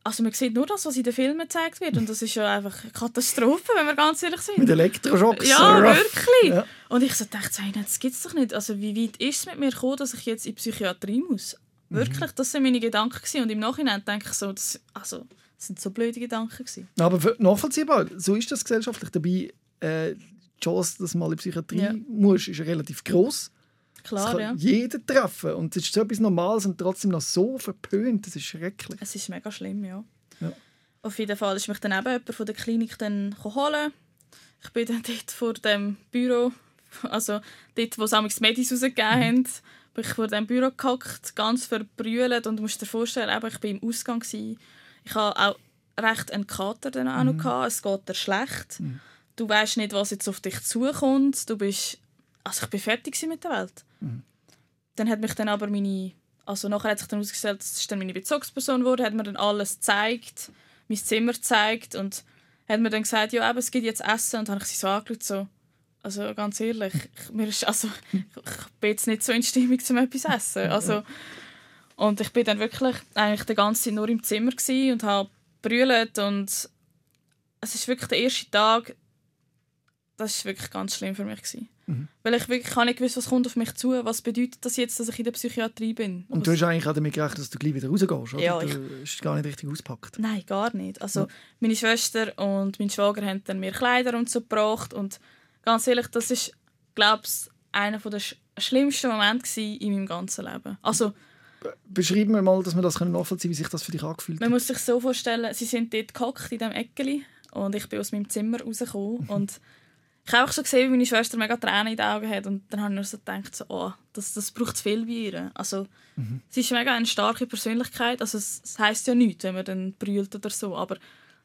also man sieht nur das, was in den Filmen gezeigt wird und das ist ja einfach eine Katastrophe, wenn wir ganz ehrlich sind. Mit Elektroschocks. Ja, wirklich. Ja. Und ich so dachte, hey, das gibt es doch nicht. Also wie weit ist es mit mir gekommen, dass ich jetzt in die Psychiatrie muss? Mhm. Wirklich, das waren meine Gedanken gewesen. und im Nachhinein denke ich so, das, also, das sind so blöde Gedanken gewesen. Aber nachvollziehbar, so ist das gesellschaftlich. Dabei, äh, die Chance, dass du mal in die Psychiatrie ja. musst, ist relativ groß. Klar, das kann ja. jeden treffen. Und es ist so etwas Normales und trotzdem noch so verpönt. Das ist schrecklich. Es ist mega schlimm, ja. ja. Auf jeden Fall ist mich dann eben jemand von der Klinik dann holen. Ich bin dann dort vor dem Büro, also dort, wo sie das Medis rausgegeben mhm. haben, bin ich vor dem Büro gehockt, ganz verbrüllt und du musst dir vorstellen, eben, ich war im Ausgang. Gewesen. Ich hatte auch recht einen Kater dann auch noch. Mhm. Gehabt. Es geht dir schlecht. Mhm. Du weißt nicht, was jetzt auf dich zukommt. Du bist also ich bin fertig mit der Welt. Mhm. Dann hat mich dann aber meine, also nachher hat sich dann herausgestellt, das ist dann meine Bezugsperson geworden, hat mir dann alles gezeigt, mein Zimmer gezeigt und hat mir dann gesagt, ja, eben, es gibt jetzt Essen und dann habe ich sie so angeschaut, so, also ganz ehrlich, ich, mir ist, also, ich bin jetzt nicht so in Stimmung, um etwas zu essen. Also, und ich bin dann wirklich eigentlich die ganze Zeit nur im Zimmer und habe brüllt und es ist wirklich der erste Tag, das war wirklich ganz schlimm für mich. Gewesen. Mhm. Weil ich wirklich nicht gewusst, was kommt auf mich zu. Was bedeutet das jetzt, dass ich in der Psychiatrie bin? Und du hast eigentlich auch damit gerechnet, dass du gleich wieder rausgehst, oder? Ja, du hast gar nicht richtig ausgepackt. Nein, gar nicht. Also ja. meine Schwester und mein Schwager haben dann mir Kleider und so gebracht und ganz ehrlich, das ist, glaube ich, einer der sch schlimmsten Momente in meinem ganzen Leben. Also Beschreib mir mal, dass wir das nachvollziehen können, wie sich das für dich angefühlt hat. Man muss sich so vorstellen, sie sind dort gehockt in diesem Eckeli und ich bin aus meinem Zimmer rausgekommen und ich habe auch schon gesehen, wie meine Schwester mega Tränen in den Augen hat und dann habe ich nur so gedacht, so, oh, das, das braucht viel bei ihr. Also, mhm. Sie ist mega eine starke Persönlichkeit, also es, es heisst ja nichts, wenn man dann brüllt oder so, aber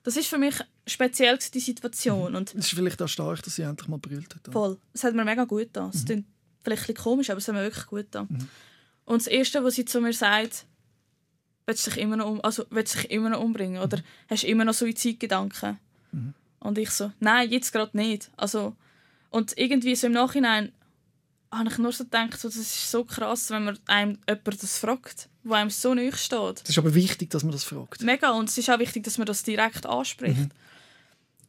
das ist für mich speziell die Situation. Mhm. Und es ist vielleicht auch stark, dass sie endlich mal brüllt hat. Voll. Es hat mir mega gut getan. Es mhm. klingt vielleicht ein komisch, aber es hat mir wirklich gut getan. Mhm. Und das Erste, was sie zu mir sagt, willst du dich immer noch, um, also, willst du dich immer noch umbringen oder mhm. hast du immer noch Suizidgedanken? Mhm. Und ich so, nein, jetzt gerade nicht. Also, und irgendwie so im Nachhinein habe ich nur so gedacht, so, das ist so krass, wenn man einem jemand das fragt, wo einem so nahe steht. Es ist aber wichtig, dass man das fragt. Mega, und es ist auch wichtig, dass man das direkt anspricht. Mhm.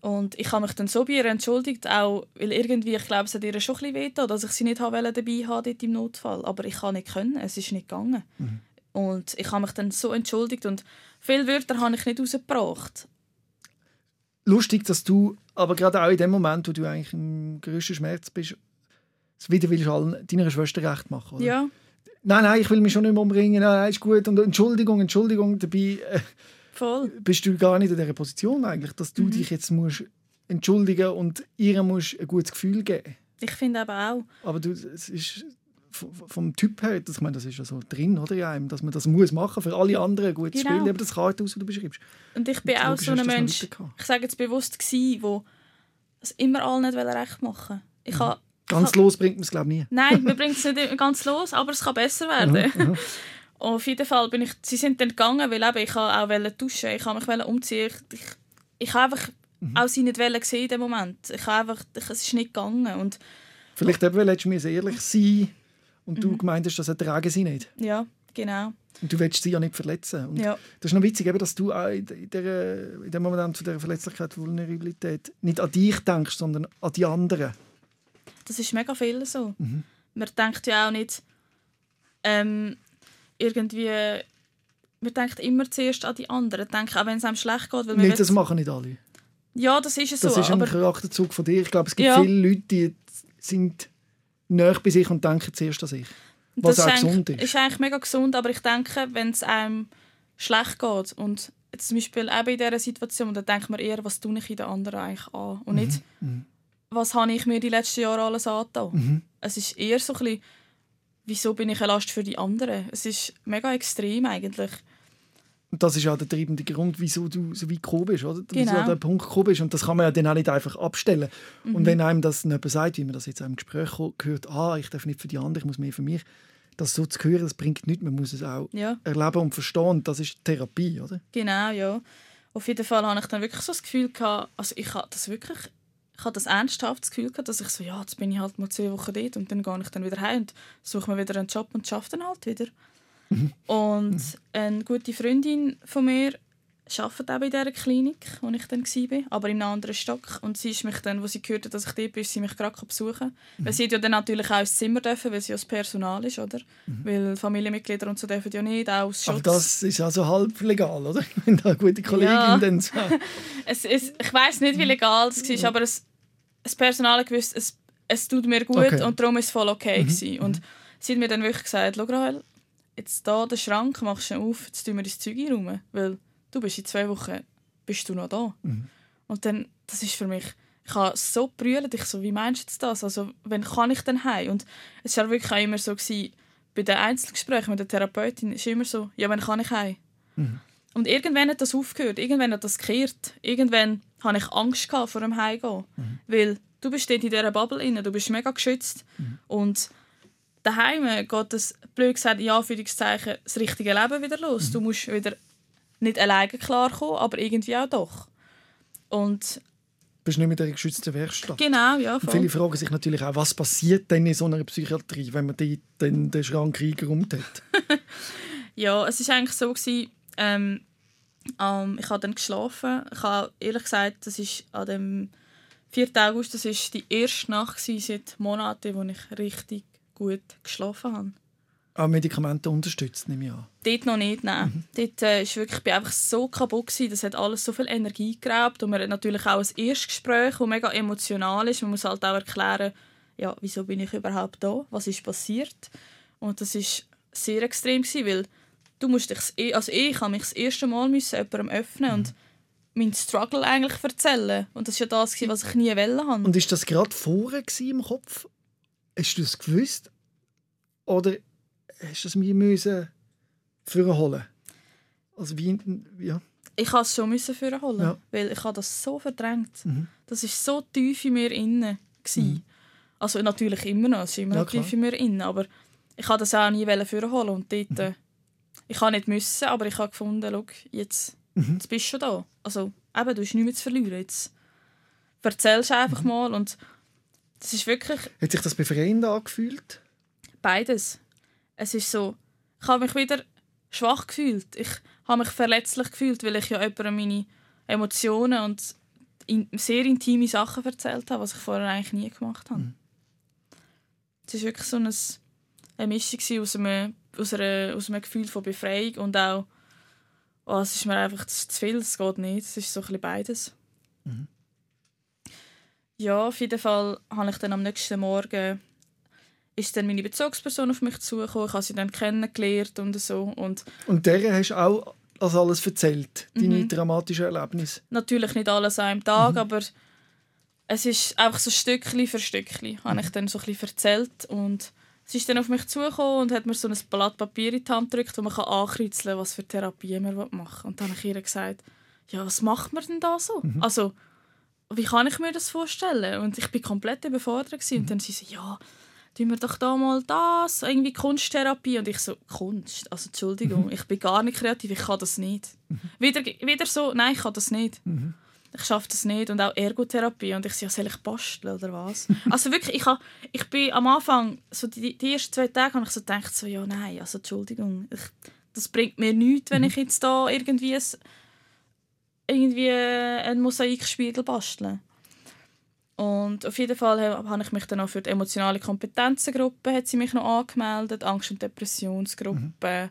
Und ich habe mich dann so bei ihr entschuldigt, auch weil irgendwie, ich glaube, es hat ihr schon ein bisschen wehgetan, dass ich sie nicht dabei haben dort im Notfall. Aber ich kann nicht können, es ist nicht gegangen. Mhm. Und ich habe mich dann so entschuldigt und viele Wörter habe ich nicht rausgebracht lustig, dass du aber gerade auch in dem Moment, wo du eigentlich im größten Schmerz bist, es wieder willst allen deiner Schwester recht machen, oder? Ja. Nein, nein, ich will mich schon nicht mehr umbringen, nein, ist gut und Entschuldigung, Entschuldigung, dabei äh, Voll. bist du gar nicht in dieser Position eigentlich, dass du mhm. dich jetzt musst entschuldigen und ihr musst ein gutes Gefühl geben. Ich finde aber auch. Aber du, es ist vom Typ her, das, ich meine, das ist ja so drin, oder, ja, dass man das muss machen für alle anderen gut genau. spielen, aber das Karte aus, was du beschreibst. Und ich bin und auch so ein Mensch, ich sage jetzt bewusst gsi, wo es immer allen nicht recht machen ich mhm. habe, Ganz ich los bringt man es glaube ich nie. Nein, man bringt es nicht ganz los, aber es kann besser werden. Mhm. Mhm. auf jeden Fall bin ich, sie sind dann gegangen, weil eben, ich auch duschen, ich habe mich umziehen, ich, ich, ich habe einfach mhm. auch sie nicht sehen in dem Moment. Ich habe einfach, ich, es ist nicht gegangen und Vielleicht eben, weil du ehrlich sein und mhm. du gemeint hast, das ertragen sie nicht. Ja, genau. Und du willst sie ja nicht verletzen. Und ja. Das ist noch witzig, dass du in, der, in dem Moment von der Verletzlichkeit, Vulnerabilität nicht an dich denkst, sondern an die anderen. Das ist mega viel so. Mhm. Man denkt ja auch nicht ähm, irgendwie man denkt immer zuerst an die anderen. Denkt, auch wenn es einem schlecht geht. Weil nicht, das machen nicht alle. Ja, das ist es so. Das ist ein Charakterzug von dir. Ich glaube, es gibt ja. viele Leute, die sind näher bei sich und denken zuerst an sich. Was das auch ist eigentlich- gesund ist. ist eigentlich mega gesund, aber ich denke, wenn es einem schlecht geht und jetzt zum Beispiel eben in dieser Situation, dann denkt man eher, was tue ich in den anderen eigentlich an und nicht, was habe ich mir die letzten Jahre alles angetan. Mhm. Es ist eher so ein bisschen, wieso bin ich eine Last für die anderen? Es ist mega extrem eigentlich. Und das ist auch der treibende Grund, wieso du so weit gekommen bist, oder? Wieso Genau. an den Punkt gekommen bist. Und das kann man ja dann auch nicht einfach abstellen. Mhm. Und wenn einem das jemand sagt, wie man das jetzt auch im Gespräch gehört, ah, ich darf nicht für die anderen, ich muss mehr für mich, das so zu hören, das bringt nichts. Man muss es auch Ja. erleben und verstehen. Und das ist Therapie, oder? Genau, ja. Auf jeden Fall hatte ich dann wirklich so das Gefühl, gehabt, also ich habe das wirklich, ich habe das ernsthaft das Gefühl gehabt, dass ich so, ja, jetzt bin ich halt mal zwei Wochen dort und dann gehe ich dann wieder heim und suche mir wieder einen Job und schaffe dann halt wieder. Und eine gute Freundin von mir arbeitet auch in dieser Klinik, wo ich dann war, aber in einem anderen Stock. Und sie ist mich dann, wo sie gehört hat, dass ich dort bin, ist sie mich gerade besuchen. Weil sie ja dann natürlich auch ins Zimmer dürfen, weil sie ja das Personal ist, oder? Weil Familienmitglieder und so dürfen ja nicht, auch aus Aber Schutz. das ist also halb legal, oder? Wenn da eine gute Kollegin Ja. dann sagt. es, es, ich weiß nicht, wie legal es war, aber es, das Personal gewusst, es, es tut mir gut Okay. und darum war es voll okay. gewesen. Und sie hat mir dann wirklich gesagt, «Schau, Rahel, jetzt da den Schrank machst du auf, jetzt tun wir dein Zeug rum, weil du bist in zwei Wochen bist du noch da. Und dann, das ist für mich, ich habe so brüllt, ich so, wie meinst du jetzt das? Also, wenn kann ich denn heim? Und es war wirklich auch immer so, gewesen, bei den Einzelgesprächen mit der Therapeutin, ist immer so, ja, wenn kann ich heim? Und irgendwann hat das aufgehört, irgendwann hat das gekehrt. Irgendwann hatte ich Angst vor dem Heimgehen. Weil du bist dort in dieser Bubble drin, du bist mega geschützt. Und daheim geht das, blöd gesagt, in Anführungszeichen, das richtige Leben wieder los. Du musst wieder nicht alleine klarkommen, aber irgendwie auch doch. Und bist nicht mit einer geschützten Werkstatt. genau, ja, Und viele fragen sich natürlich auch, was passiert denn in so einer Psychiatrie, wenn man die, dann den Schrank eingeräumt hat. Ja, es war eigentlich so, gewesen, ähm, ähm, ich habe dann geschlafen. Ich habe ehrlich gesagt, das ist an dem 4. August, das ist die erste Nacht gewesen seit Monaten, wo ich richtig gut geschlafen habe. Auch Medikamente unterstützt, nehme ich an. Dort noch nicht, nein. Dort äh, ist wirklich, ich bin einfach so kaputt gewesen. Das hat alles so viel Energie geraubt und man hat natürlich auch ein Erstgespräch, das mega emotional ist. Man muss halt auch erklären, ja, wieso bin ich überhaupt da? Was ist passiert? Und das ist sehr extrem gewesen, weil du musst dich, eh- also ich habe mich das erste Mal müssen jemandem öffnen und meinen Struggle eigentlich erzählen. Und das war ja das, was ich nie wollen habe. Und ist das gerade vorher im Kopf? Hast du das gewusst? Oder hast du es mir müssen vorholen? Also wie, ja. ich musste es schon müssen vorholen, Ja. weil ich habe das so verdrängt. Mhm. Das ist so tief in mir inne gsi. Also natürlich immer noch, es ist immer Ja, noch tief in mir inne, aber ich wollte das auch nie vorholen und dort, Mhm. äh, ich habe nicht müssen, aber ich habe gefunden, schau, jetzt, Mhm. jetzt bist du schon da. Also eben, du hast nichts mehr zu verlieren, jetzt erzählst einfach Mhm. mal und das ist wirklich Hat sich das befreiend angefühlt? beides. Es ist so, ich habe mich wieder schwach gefühlt. Ich habe mich verletzlich gefühlt, weil ich ja jemandem meine Emotionen und in, sehr intime Sachen erzählt habe, was ich vorher eigentlich nie gemacht habe. Es war wirklich so ein, eine Mischung aus einem, aus, einer, aus einem Gefühl von Befreiung und auch, oh, es ist mir einfach zu viel, es geht nicht. Es ist so ein bisschen beides. Ja, auf jeden Fall habe ich dann am nächsten Morgen ist dann meine Bezugsperson auf mich zugekommen. Ich habe sie dann kennengelernt und so. Und Und der hast du auch als alles erzählt, deine Mhm. dramatischen Erlebnisse. natürlich nicht alles an einem Tag, aber es ist einfach so Stückchen für Stückchen, habe ich dann so ein bisschen erzählt. Und sie ist dann auf mich zugekommen und hat mir so ein Blatt Papier in die Hand gedrückt, wo man kann ankreuzeln kann, was für Therapie man machen will. Und dann habe ich ihr gesagt, ja, was macht man denn da so? Also, wie kann ich mir das vorstellen? Und ich bin komplett überfordert. gewesen. Und dann sie so, ja, tun wir doch da mal das, irgendwie Kunsttherapie. Und ich so, Kunst? Also, Entschuldigung, ich bin gar nicht kreativ, ich kann das nicht. Wieder, wieder so, nein, ich kann das nicht. Ich schaffe das nicht. Und auch Ergotherapie. Und ich so, ja, soll ich basteln oder was? also wirklich, ich, ha, ich bin am Anfang, so die, die ersten zwei Tage, habe ich so gedacht, so, ja, nein, also Entschuldigung, ich, das bringt mir nichts, wenn ich jetzt da irgendwie ein, irgendwie einen Mosaikspiegel bastle. Und auf jeden Fall habe ich mich dann auch für die emotionale Kompetenzengruppe hat sie mich noch angemeldet, Angst- und Depressionsgruppe.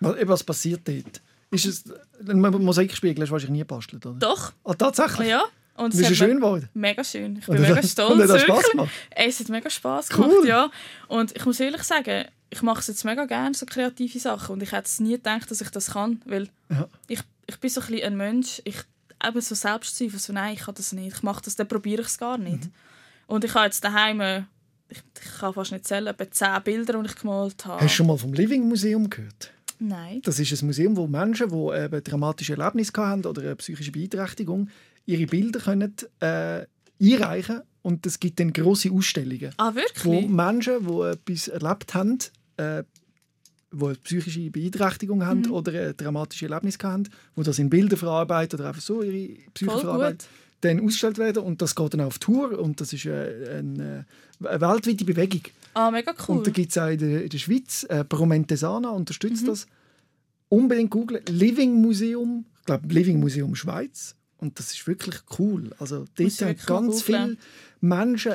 Was, eben, was passiert dort? Ist es, ein Mosaikspiegel hast du wahrscheinlich nie gebastelt, oder? Doch, Ah, tatsächlich? ja. Und Und ist es schön geworden? Mega schön. Ich Und bin hat- mega stolz. Und hat das Spass gemacht? Es hat mega Spass Cool. gemacht, ja. Und ich muss ehrlich sagen, ich mache es jetzt mega gerne, so kreative Sachen. Und ich hätte es nie gedacht, dass ich das kann, weil Ja. ich, ich bin so ein, bisschen ein Mensch, ich eben so Selbstzweifel, so nein, ich kann das nicht, ich mache das, dann probiere ich es gar nicht. Mhm. Und ich habe jetzt daheim, äh, ich, ich kann fast nicht zählen, etwa zehn Bilder, die ich gemalt habe. Hast du schon mal vom Living Museum gehört? Nein. Das ist ein Museum, wo Menschen, die eben dramatische Erlebnisse hatten oder eine psychische Beeinträchtigung, ihre Bilder können, äh, einreichen und es gibt dann grosse Ausstellungen, Ah, wo wirklich? Menschen, die etwas erlebt haben, äh, die eine psychische Beeinträchtigung haben Mhm. oder ein dramatisches Erlebnis hatten, die das in Bilder verarbeiten oder einfach so ihre Psyche verarbeiten, gut. dann ausgestellt werden und das geht dann auf Tour und das ist äh, eine, eine weltweite Bewegung. Ah, mega cool. Und da gibt es auch in der, in der Schweiz, äh, Promentesana Mhm. unterstützt das. Unbedingt googeln. Living Museum, ich glaube Living Museum Schweiz. Und das ist wirklich cool. Also dort haben ganz viele. Menschen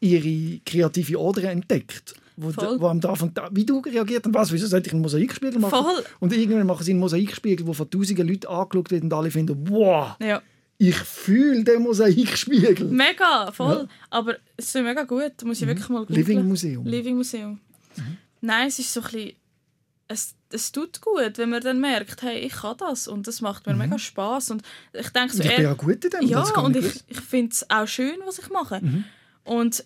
ihre kreative Ader entdeckt. Wo, Voll. wo am Anfang, da- wie du reagiert und was, wieso sollte ich einen Mosaikspiegel machen? Voll. Und irgendwann machen sie einen Mosaikspiegel, der von tausenden Leuten angeschaut wird und alle finden, wow, Ja. ich fühle den Mosaikspiegel. Mega, voll. Aber es ist mega gut, muss ich wirklich mal googlen. Mhm. Living Museum. Mhm. Living Museum. Nein, es ist so ein bisschen... Es, es tut gut, wenn man dann merkt, hey, ich kann das und das macht mir mega Spaß und ich denke so, ich bin ja gut in dem. ja, und ich ich, ich finde es auch schön, was ich mache. Mhm. Und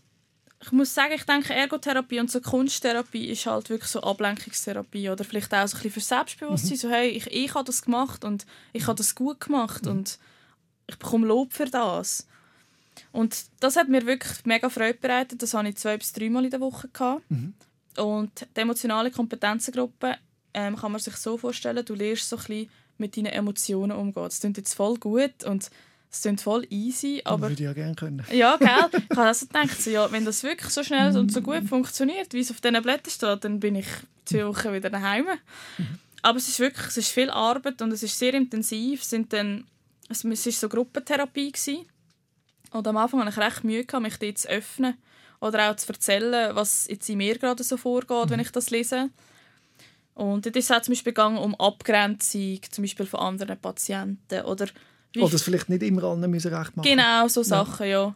ich muss sagen, ich denke, Ergotherapie und so Kunsttherapie ist halt wirklich so Ablenkungstherapie oder vielleicht auch so ein bisschen für Selbstbewusstsein. Mhm. So, hey, ich, ich habe das gemacht und ich habe das gut gemacht Mhm. und ich bekomme Lob für das. Und das hat mir wirklich mega Freude bereitet. Das hatte ich zwei bis dreimal in der Woche. Gehabt. Mhm. Und die emotionale Kompetenzengruppe ähm, kann man sich so vorstellen, du lernst so ein bisschen mit deinen Emotionen umgehen. Das klingt jetzt voll gut und es klingt voll easy, aber würde ich ja gerne können. ja, gell? Ich habe also gedacht, so, ja, wenn das wirklich so schnell und so gut funktioniert, wie es auf diesen Blättern steht, dann bin ich zwei Wochen wieder daheim. Aber es ist wirklich, es ist viel Arbeit und es ist sehr intensiv. Es, sind dann, es war so Gruppentherapie. Gewesen. Und am Anfang hatte ich recht Mühe, gehabt, mich dort zu öffnen oder auch zu erzählen, was jetzt in mir gerade so vorgeht, wenn ich das lese. Und dort ist es auch zum Beispiel gegangen um Abgrenzung, zum Beispiel von anderen Patienten oder wie Oder es vielleicht nicht immer allen müssen recht machen Genau, so Sachen, ja.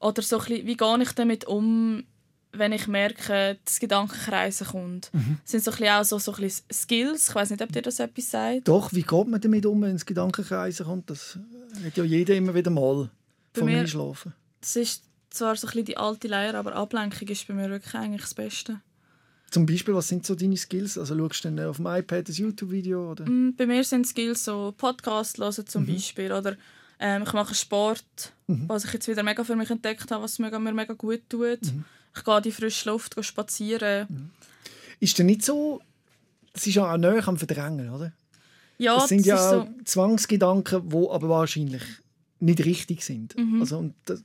Oder so ein bisschen, wie gehe ich damit um, wenn ich merke, dass Gedankenkreisen kommt. Mhm. Das sind so ein bisschen auch so, so ein bisschen Skills. Ich weiß nicht, ob dir das etwas sagt. Doch, wie geht man damit um, wenn es Gedankenkreise kommt? Das hat ja jeder immer wieder mal Bei vom mir- Einschlafen. Das ist zwar so ein bisschen die alte Lehre, aber Ablenkung ist bei mir wirklich eigentlich das Beste. Zum Beispiel, was sind so deine Skills? Also schaust du dann auf dem iPad ein YouTube-Video? Oder? Mm, Bei mir sind Skills so Podcast hören zum Mhm. Beispiel oder ähm, ich mache Sport, was ich jetzt wieder mega für mich entdeckt habe, was mir mega gut tut. Mhm. Ich gehe in die frische Luft gehe spazieren. Ist denn nicht so... Das ist ja auch näher am Verdrängen, oder? Ja, das sind das ja so. Zwangsgedanken, die aber wahrscheinlich nicht richtig sind. Mhm. Also, und das,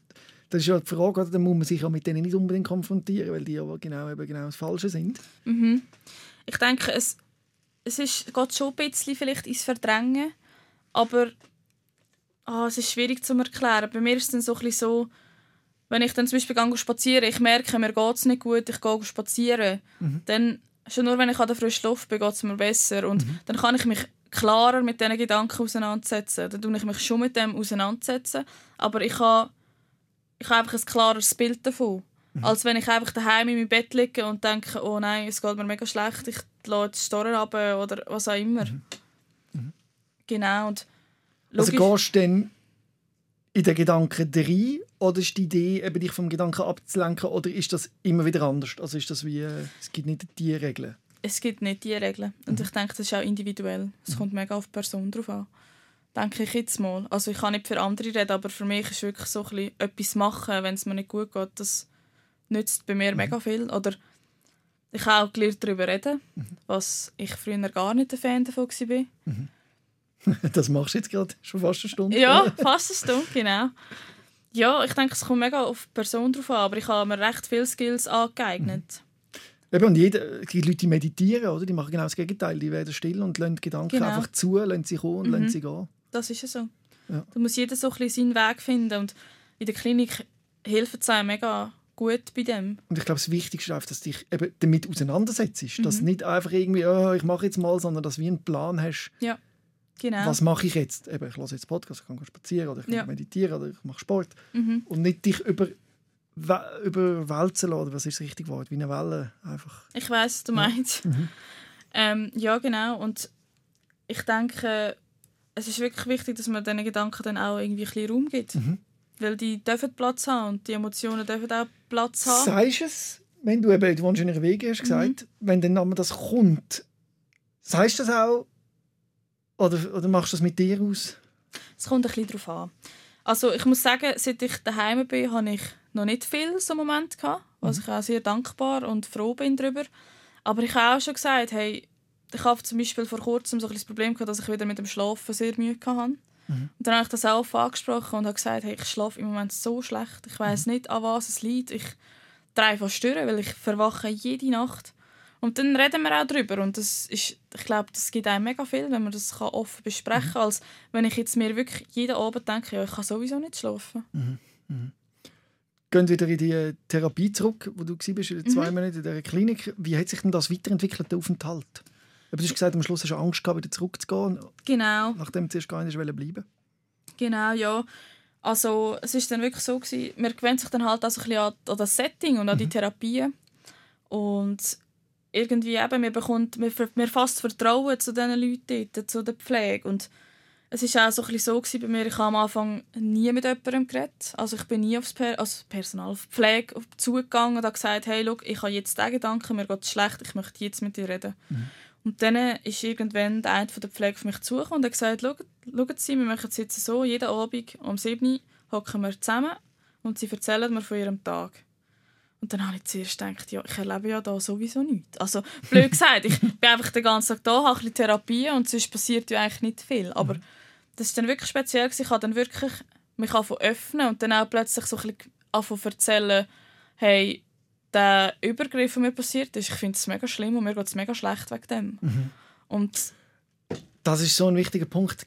das ist ja die Frage, oder? da muss man sich ja mit denen nicht unbedingt konfrontieren, weil die ja genau, eben genau das Falsche sind. Mhm. Ich denke, es, es ist, geht schon ein bisschen vielleicht ins Verdrängen, aber ah, es ist schwierig zu erklären. Bei mir ist es dann so, ein bisschen so, wenn ich dann zum Beispiel gehe spazieren, ich merke, mir geht es nicht gut, ich gehe spazieren, dann schon nur wenn ich an der frischen Luft bin, geht es mir besser und dann kann ich mich klarer mit diesen Gedanken auseinandersetzen. Dann tue ich mich schon mit dem auseinandersetzen, aber ich habe, ich habe einfach ein klares Bild davon. Als wenn ich einfach daheim in meinem Bett liege und denke, oh nein, es geht mir mega schlecht, ich lasse jetzt Storen ab oder was auch immer. Genau. Und Also gehst du dann in den Gedanken rein oder ist die Idee, eben dich vom Gedanken abzulenken oder ist das immer wieder anders? Also ist das wie, äh, es gibt nicht die Regeln? es gibt nicht die Regeln. Und ich denke, das ist auch individuell. Es kommt mega auf die Person drauf an. Denke ich jetzt mal. Also ich kann nicht für andere reden, aber für mich ist wirklich so ein bisschen etwas machen, wenn es mir nicht gut geht, das nützt bei mir mega viel. Oder ich habe auch gelernt, darüber reden, was ich früher gar nicht ein Fan davon war. Das machst du jetzt gerade schon fast eine Stunde. Ja, fast eine Stunde, genau. Ja, ich denke, es kommt mega auf die Person drauf an, aber ich habe mir recht viele Skills angeeignet. Eben, und jeder, gibt Leute, die meditieren, oder? die machen genau das Gegenteil. Die werden still und lassen die Gedanken Genau. einfach zu, lassen sie kommen und Mhm. lassen sie gehen. Das ist ja so. Ja. Da muss jeder so ein bisschen seinen Weg finden und in der Klinik hilft es einem mega gut bei dem. Und ich glaube, das Wichtigste ist einfach, dass du dich eben damit auseinandersetzt. Dass Mhm. nicht einfach irgendwie, oh, ich mache jetzt mal, sondern dass du wie einen Plan hast, Genau. was mache ich jetzt? Eben, ich höre jetzt Podcast, ich kann spazieren oder ich kann Ja. meditieren oder ich mache Sport. Mhm. Und nicht dich über überwälzen lassen. Was ist das richtige Wort? Wie eine Welle einfach. Ich weiß, was du meinst. Ähm, ja, genau. Und ich denke, es ist wirklich wichtig, dass man diesen Gedanken dann auch irgendwie ein bisschen Raum gibt. Weil die dürfen Platz haben und die Emotionen dürfen auch Platz haben. Sagst du es, wenn du eben, du wohnst in einer Wege, hast gesagt, wenn dann aber das kommt, sagst du das auch? Oder, oder machst du das mit dir aus? Es kommt ein bisschen darauf an. Also ich muss sagen, seit ich daheim bin, habe ich noch nicht viel so Moment gehabt, was ich auch sehr dankbar und froh bin darüber. Aber ich habe auch schon gesagt, hey, ich habe zum Beispiel vor kurzem so ein das Problem gehabt, dass ich wieder mit dem Schlafen sehr Mühe hatte. Und dann habe ich das auch angesprochen und habe gesagt, hey, ich schlafe im Moment so schlecht. Ich weiß nicht, an was es liegt. Ich drehe fast durch, weil ich verwache jede Nacht. Und dann reden wir auch darüber. Und das ist, ich glaube, das gibt einem mega viel, wenn man das kann offen besprechen kann, als wenn ich jetzt mir wirklich jeden Abend denke, ja, ich kann sowieso nicht schlafen. Gehen wieder in die Therapie zurück, wo du warst, in zwei Monaten in dieser Klinik. Wie hat sich denn das weiterentwickelt, der Aufenthalt? Aber Du hast gesagt, am Schluss hast du Angst gehabt, wieder zurückzugehen, Genau. nachdem du zuerst gar nicht bleiben. Genau, ja. Also es ist dann wirklich so gewesen, man gewöhnt sich dann halt auch so ein bisschen an, an das Setting und an die Therapien und irgendwie eben, man bekommt, man, man fasst Vertrauen zu diesen Leuten dort, zu der Pflege und es ist auch so ein bisschen so gewesen bei mir, ich habe am Anfang nie mit jemandem geredet, also ich bin nie aufs per also Personal, auf die Pflege zugegangen und habe gesagt, hey, schau, ich habe jetzt den Gedanken, mir geht es schlecht, ich möchte jetzt mit dir reden. Und dann ist irgendwann der eine von der Pflege auf mich zugekommen und hat gesagt, «Schau- schauen Sie, wir machen es jetzt so, jeden Abend um 7 Uhr hocken wir zusammen und sie erzählen mir von ihrem Tag. Und dann habe ich zuerst gedacht, ja, ich erlebe ja da sowieso nichts. Also, blöd gesagt, ich bin einfach den ganzen Tag da, habe ein bisschen Therapie und sonst passiert ja eigentlich nicht viel. Aber das ist dann wirklich speziell. Ich habe dann wirklich mich öffnen und dann auch plötzlich so ein bisschen erzählen, hey, der Übergriff, der mir passiert ist, ich finde es mega schlimm und mir geht es mega schlecht wegen dem. Und Das ist so ein wichtiger Punkt.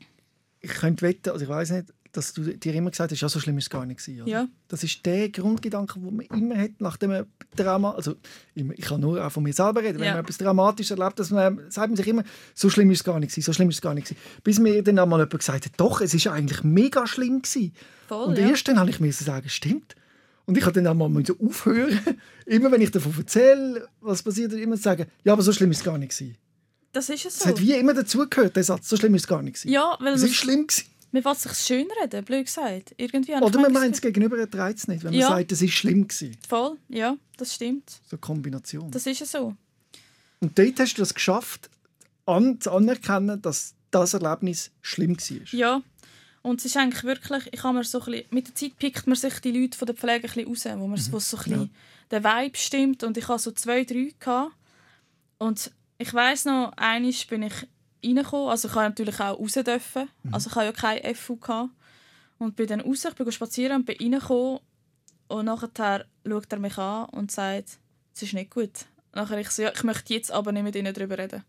Ich könnte wetten, also ich weiß nicht, dass du dir immer gesagt hast, ja, so schlimm ist es gar nicht gewesen. Ja. Das ist der Grundgedanke, den man immer hat, nachdem man Drama, also ich kann nur auch von mir selber reden, wenn Ja. man etwas Dramatisches erlebt, dass man, sagt man sich immer, so schlimm ist es gar nicht gewesen, so schlimm ist es gar nicht gewesen. Bis mir dann einmal jemand gesagt hat, doch, es ist eigentlich mega schlimm gewesen. Voll, Und ja. erst dann habe ich mir sagen, stimmt. Und ich habe dann einmal müssen aufhören, immer wenn ich davon erzähle, was passiert, immer zu sagen, ja, aber so schlimm ist es gar nicht gewesen. das ist es Es so. hat wie immer dazugehört, der Satz, so schlimm ist es gar nicht gewesen. Ja, weil Es man, ist schlimm gewesen. man will sich schön reden, blöd gesagt. Irgendwie Oder man meint es gegenüber, er trägt es nicht, wenn man Ja. sagt, es ist schlimm gewesen. Voll, ja, das stimmt. So eine Kombination. Das ist es so. Und dort hast du es geschafft, an, zu anerkennen, dass das Erlebnis schlimm war. Ja. Und es ist eigentlich wirklich, ich habe mir so ein bisschen, mit der Zeit pickt man sich die Leute von der Pflege ein bisschen raus, wo man wo so ein bisschen der Vibe stimmt. Und ich hatte so zwei, drei. Gehabt. Und ich weiss noch, einmal bin ich reingekommen, also ich habe natürlich auch raus dürfen, also ich habe ja kein FU gehabt. Und bin dann raus, ich bin spazieren und bin reingekommen und nachher schaut er mich an und sagt, es ist nicht gut. Nachher ich so, ja, ich möchte jetzt aber nicht mit ihnen darüber reden.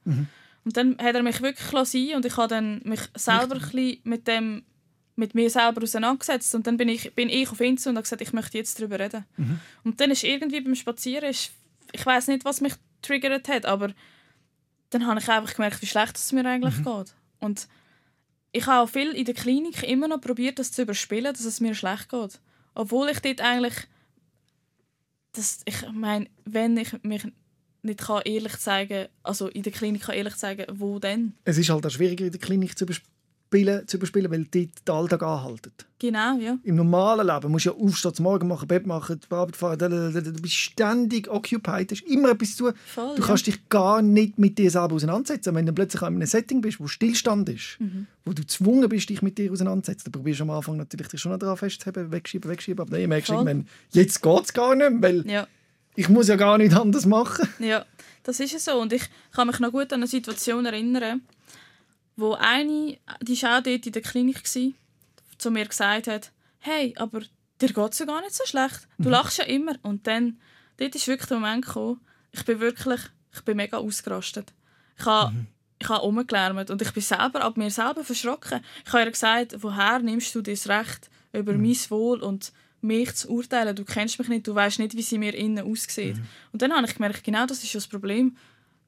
Und dann hat er mich wirklich sein und ich habe dann mich selber ein bisschen mit dem mit mir selber auseinandergesetzt und dann bin ich, bin ich auf ihn zu und habe gesagt, ich möchte jetzt darüber reden. Und dann ist irgendwie beim Spazieren, ist, ich weiß nicht, was mich triggert hat, aber dann habe ich einfach gemerkt, wie schlecht es mir eigentlich geht. Und ich habe auch viel in der Klinik immer noch probiert, das zu überspielen, dass es mir schlecht geht. Obwohl ich dort eigentlich, das, ich meine, wenn ich mich nicht kann ehrlich zeigen, also in der Klinik kann ehrlich zeigen, wo denn? Es ist halt auch schwieriger in der Klinik zu überspielen, zu überspielen weil dort der Alltag anhaltet. Genau, ja. Im normalen Leben musst du ja aufstehen, zum Morgen machen, Bett machen, die Arbeit fahren, du bist ständig occupied, hast immer etwas zu tun. Voll, Du ja. kannst dich gar nicht mit dir selber auseinandersetzen. Wenn du plötzlich in einem Setting bist, wo Stillstand ist, Mhm. wo du gezwungen bist, dich mit dir auseinanderzusetzen, dann probierst du am Anfang natürlich dich schon daran festzuhalten, wegschieben, wegschieben, aber dann merkst du irgendwann, jetzt geht es gar nicht mehr, weil Ja. ich muss ja gar nichts anderes machen. Ja, das ist es so. Und ich kann mich noch gut an eine Situation erinnern, wo eine, die war auch dort in der Klinik, gsi, zu mir gesagt hat, hey, aber dir geht es ja gar nicht so schlecht. Du lachst ja immer. Und dann, dort ist wirklich der Moment gekommen, ich bin wirklich, ich bin mega ausgerastet. Ich habe ich habe rumgelärmt und ich bin selber ab mir selber verschrocken. Ich habe ihr gesagt, woher nimmst du das Recht über mein Wohl und mich zu urteilen? Du kennst mich nicht, du weißt nicht, wie sie mir innen aussieht. Und dann habe ich gemerkt, genau das ist das Problem.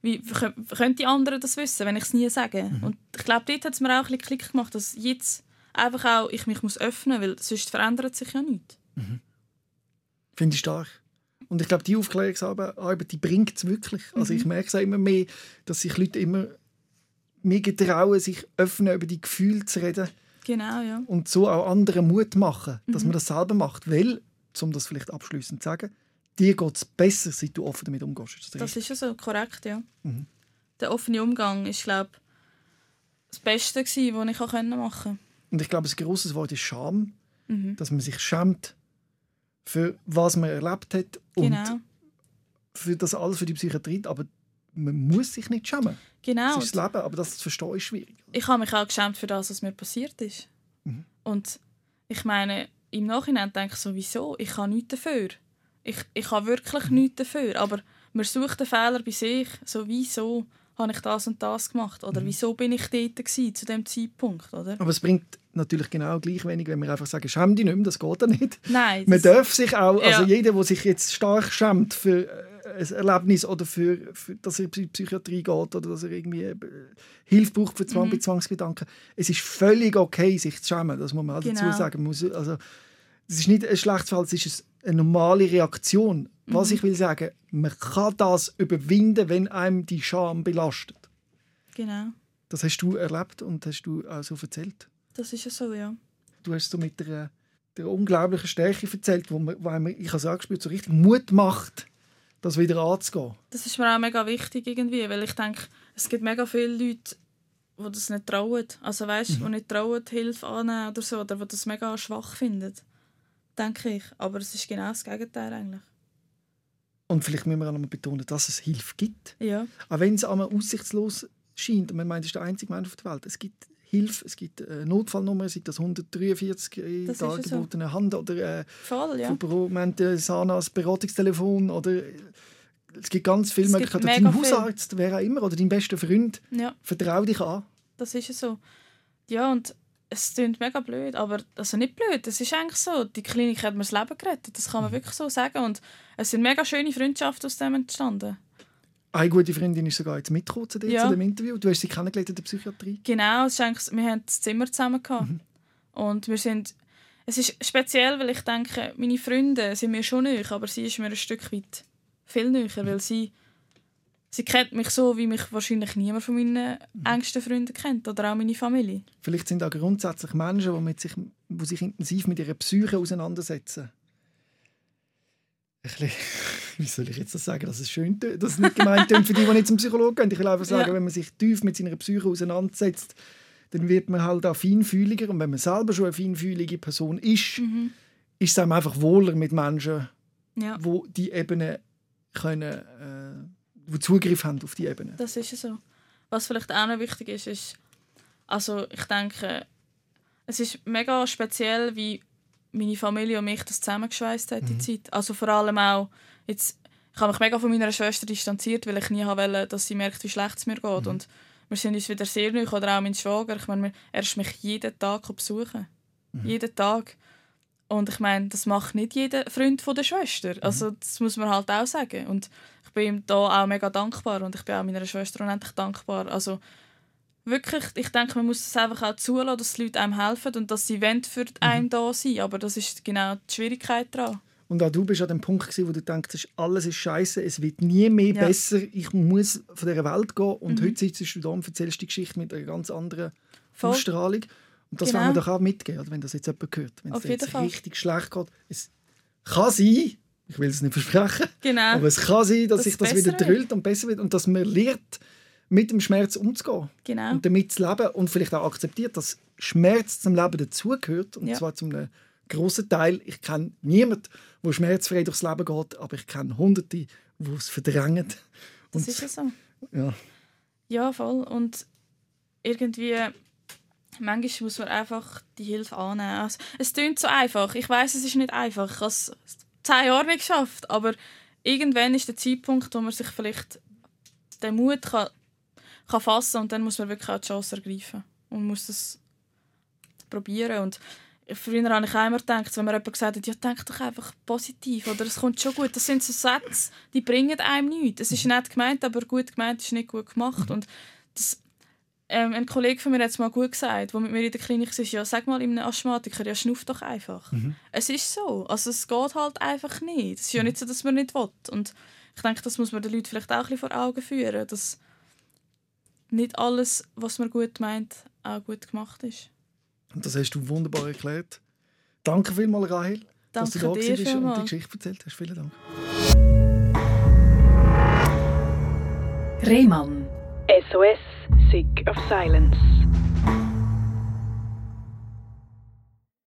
Wie kö- können die anderen das wissen, wenn ich es nie sage? Und ich glaube, dort hat es mir auch ein bisschen Klick gemacht, dass jetzt einfach auch ich mich muss öffnen muss, weil sonst verändert sich ja nichts. Finde ich stark. Und ich glaube, die Aufklärungsarbeit, die bringt es wirklich. Also ich merke es immer mehr, dass sich Leute immer mehr getrauen, sich öffnen, über die Gefühle zu reden. Genau, ja. Und so auch anderen Mut machen, dass man das selber macht. Weil, um das vielleicht abschließend zu sagen, dir geht es besser, seit du offen damit umgehst. Ist das Das ist ja so, korrekt, ja. Der offene Umgang ist, glaube das Beste, was ich auch machen konnte. Und ich glaube, ein grosses Wort ist Scham. Mhm. Dass man sich schämt für was man erlebt hat und Genau. für das alles für die Psychiatrie. Aber man muss sich nicht schämen. Genau. Das ist das Leben, aber das zu verstehen ist schwierig. ich habe mich auch geschämt für das, was mir passiert ist. Mhm. Und ich meine, im Nachhinein denke ich sowieso, ich habe nichts dafür. Ich, ich habe wirklich Mhm. nichts dafür. Aber man sucht den Fehler bei sich. So, wieso habe ich das und das gemacht? Mhm. Oder wieso bin ich dort gewesen, zu dem Zeitpunkt? Oder? Aber es bringt natürlich genau gleich wenig, wenn wir einfach sagen, schäm dich nicht mehr, das geht ja nicht. Nein. Man darf sich auch, also Ja. jeder, der sich jetzt stark schämt für äh, ein Erlebnis oder für, für dass er in die Psychiatrie geht oder dass er irgendwie äh, Hilfe braucht für Zwang, Mhm. bei Zwangsgedanken. Es ist völlig okay, sich zu schämen, das muss man auch dazu Genau. sagen. Man muss, also, es ist nicht ein schlechtes Fall, es ist eine normale Reaktion. Was Mhm. ich will sagen, man kann das überwinden, wenn einem die Scham belastet. Genau. Das hast du erlebt und hast du auch so erzählt. Das ist ja so, ja. Du hast so mit der, der unglaublichen Stärke erzählt, wo, man, wo einem, ich habe es angespürt, so richtig Mut macht, das wieder anzugehen. Das ist mir auch mega wichtig irgendwie, weil ich denke, es gibt mega viele Leute, die das nicht trauen. Also weißt, Mhm. die nicht trauen, Hilfe annehmen oder so, oder die das mega schwach finden. Denke ich. Aber es ist genau das Gegenteil eigentlich. Und vielleicht müssen wir auch noch mal betonen, dass es Hilfe gibt. Ja, Auch wenn es einmal aussichtslos scheint und man meint, es ist der einzige Mensch auf der Welt. Es gibt Hilfe, es gibt eine Notfallnummer, sei das 143 in Das der ist ja so. Hand oder äh, voll, ja. haben äh, Sanas Beratungstelefon oder äh, es gibt ganz viele Möglichkeiten. Dein viel. Hausarzt, wer auch immer, oder dein bester Freund, Ja, vertrau dich an. das ist ja so. Ja, und es klingt mega blöd, aber also nicht blöd, es ist eigentlich so. Die Klinik hat mir das Leben gerettet, das Mhm. kann man wirklich so sagen. Und es sind mega schöne Freundschaften aus dem entstanden. Eine gute Freundin ist sogar jetzt mitgekommen zu dir, Ja. zu dem Interview. Du hast sie kennengelernt in der Psychiatrie. Genau, es ist eigentlich, wir haben das Zimmer zusammen gehabt. Und wir sind, es ist speziell, weil ich denke, meine Freunde sind mir schon näher, aber sie ist mir ein Stück weit viel näher, weil sie, sie kennt mich so, wie mich wahrscheinlich niemand von meinen engsten Freunden kennt oder auch meine Familie. Vielleicht sind auch grundsätzlich Menschen, die, mit sich, die sich intensiv mit ihrer Psyche auseinandersetzen. Ein bisschen, wie soll ich jetzt das sagen, dass es schön dass es nicht gemeint tönt für die, die nicht zum Psychologen gehen. Ich will einfach sagen, Ja. wenn man sich tief mit seiner Psyche auseinandersetzt, dann wird man halt auch feinfühliger. Und wenn man selber schon eine feinfühlige Person ist, Mhm. ist es einem einfach wohler mit Menschen, Ja, wo die Ebene können, äh, wo Zugriff haben auf die Ebene. das ist ja so. Was vielleicht auch noch wichtig ist, ist, also ich denke, es ist mega speziell, wie meine Familie und mich das zusammengeschweißt hat, die Zeit. Also vor allem auch, jetzt, ich habe mich mega von meiner Schwester distanziert, weil ich nie wollte, dass sie merkt, wie schlecht es mir geht. Und wir sind uns wieder sehr neu, oder auch mein Schwager, ich meine, er ist mich jeden Tag besuchen. Jeden Tag. Und ich meine, das macht nicht jeder Freund von der Schwester. Also das muss man halt auch sagen. Und bin ihm da auch mega dankbar und ich bin auch meiner Schwester unendlich dankbar. Also wirklich, ich denke, man muss es einfach auch zulassen, dass die Leute einem helfen und dass sie wollen für einen da sein. Aber das ist genau die Schwierigkeit daran. Und auch du bist an dem Punkt, gewesen, wo du denkst, alles ist scheiße, es wird nie mehr Ja. Mhm. besser, ich muss von dieser Welt gehen. Und heute sitzt du da und erzählst die Geschichte mit einer ganz anderen Voll. Ausstrahlung. Und das Genau. wollen wir doch auch mitgeben, wenn das jetzt jemand hört. Wenn es Auf jetzt Fall. richtig schlecht geht. Es kann sein, ich will es nicht versprechen, Genau. aber es kann sein, dass Dass sich das wieder drillt und besser wird und dass man lernt, mit dem Schmerz umzugehen genau. und damit zu leben und vielleicht auch akzeptiert, dass Schmerz zum Leben dazugehört und Ja. zwar zum einem grossen Teil. Ich kenne niemanden, der schmerzfrei durchs Leben geht, aber ich kenne Hunderte, die es verdrängen. Das Und, ist ja so. ja. Ja, voll. Und irgendwie, manchmal muss man einfach die Hilfe annehmen. Also, es klingt so einfach. Ich weiß, es ist nicht einfach. Es zehn Jahre nicht geschafft. Aber irgendwann ist der Zeitpunkt, wo man sich vielleicht den Mut kann, kann fassen und dann muss man wirklich auch die Chance ergreifen. Und muss das probieren. Und früher habe ich auch immer gedacht, wenn mir jemand gesagt hat, ja, denk doch einfach positiv oder es kommt schon gut. Das sind so Sätze, die bringen einem nichts. Es ist nett gemeint, aber gut gemeint ist nicht gut gemacht. Und das, ähm, ein Kollege von mir hat es mal gut gesagt, der mit mir in der Klinik war, ja, sag mal einem Asthmatiker, ja, schnuff doch einfach. Mhm. Es ist so. Also es geht halt einfach nicht. Es ist ja nicht so, dass man nicht will. Und ich denke, das muss man den Leuten vielleicht auch ein bisschen vor Augen führen, dass nicht alles, was man gut meint, auch gut gemacht ist. Und das hast du wunderbar erklärt. Danke vielmals, Rahel, dass du da warst und die. Geschichte erzählt hast. Vielen Dank. Rehmann. SOS, Sick of Silence.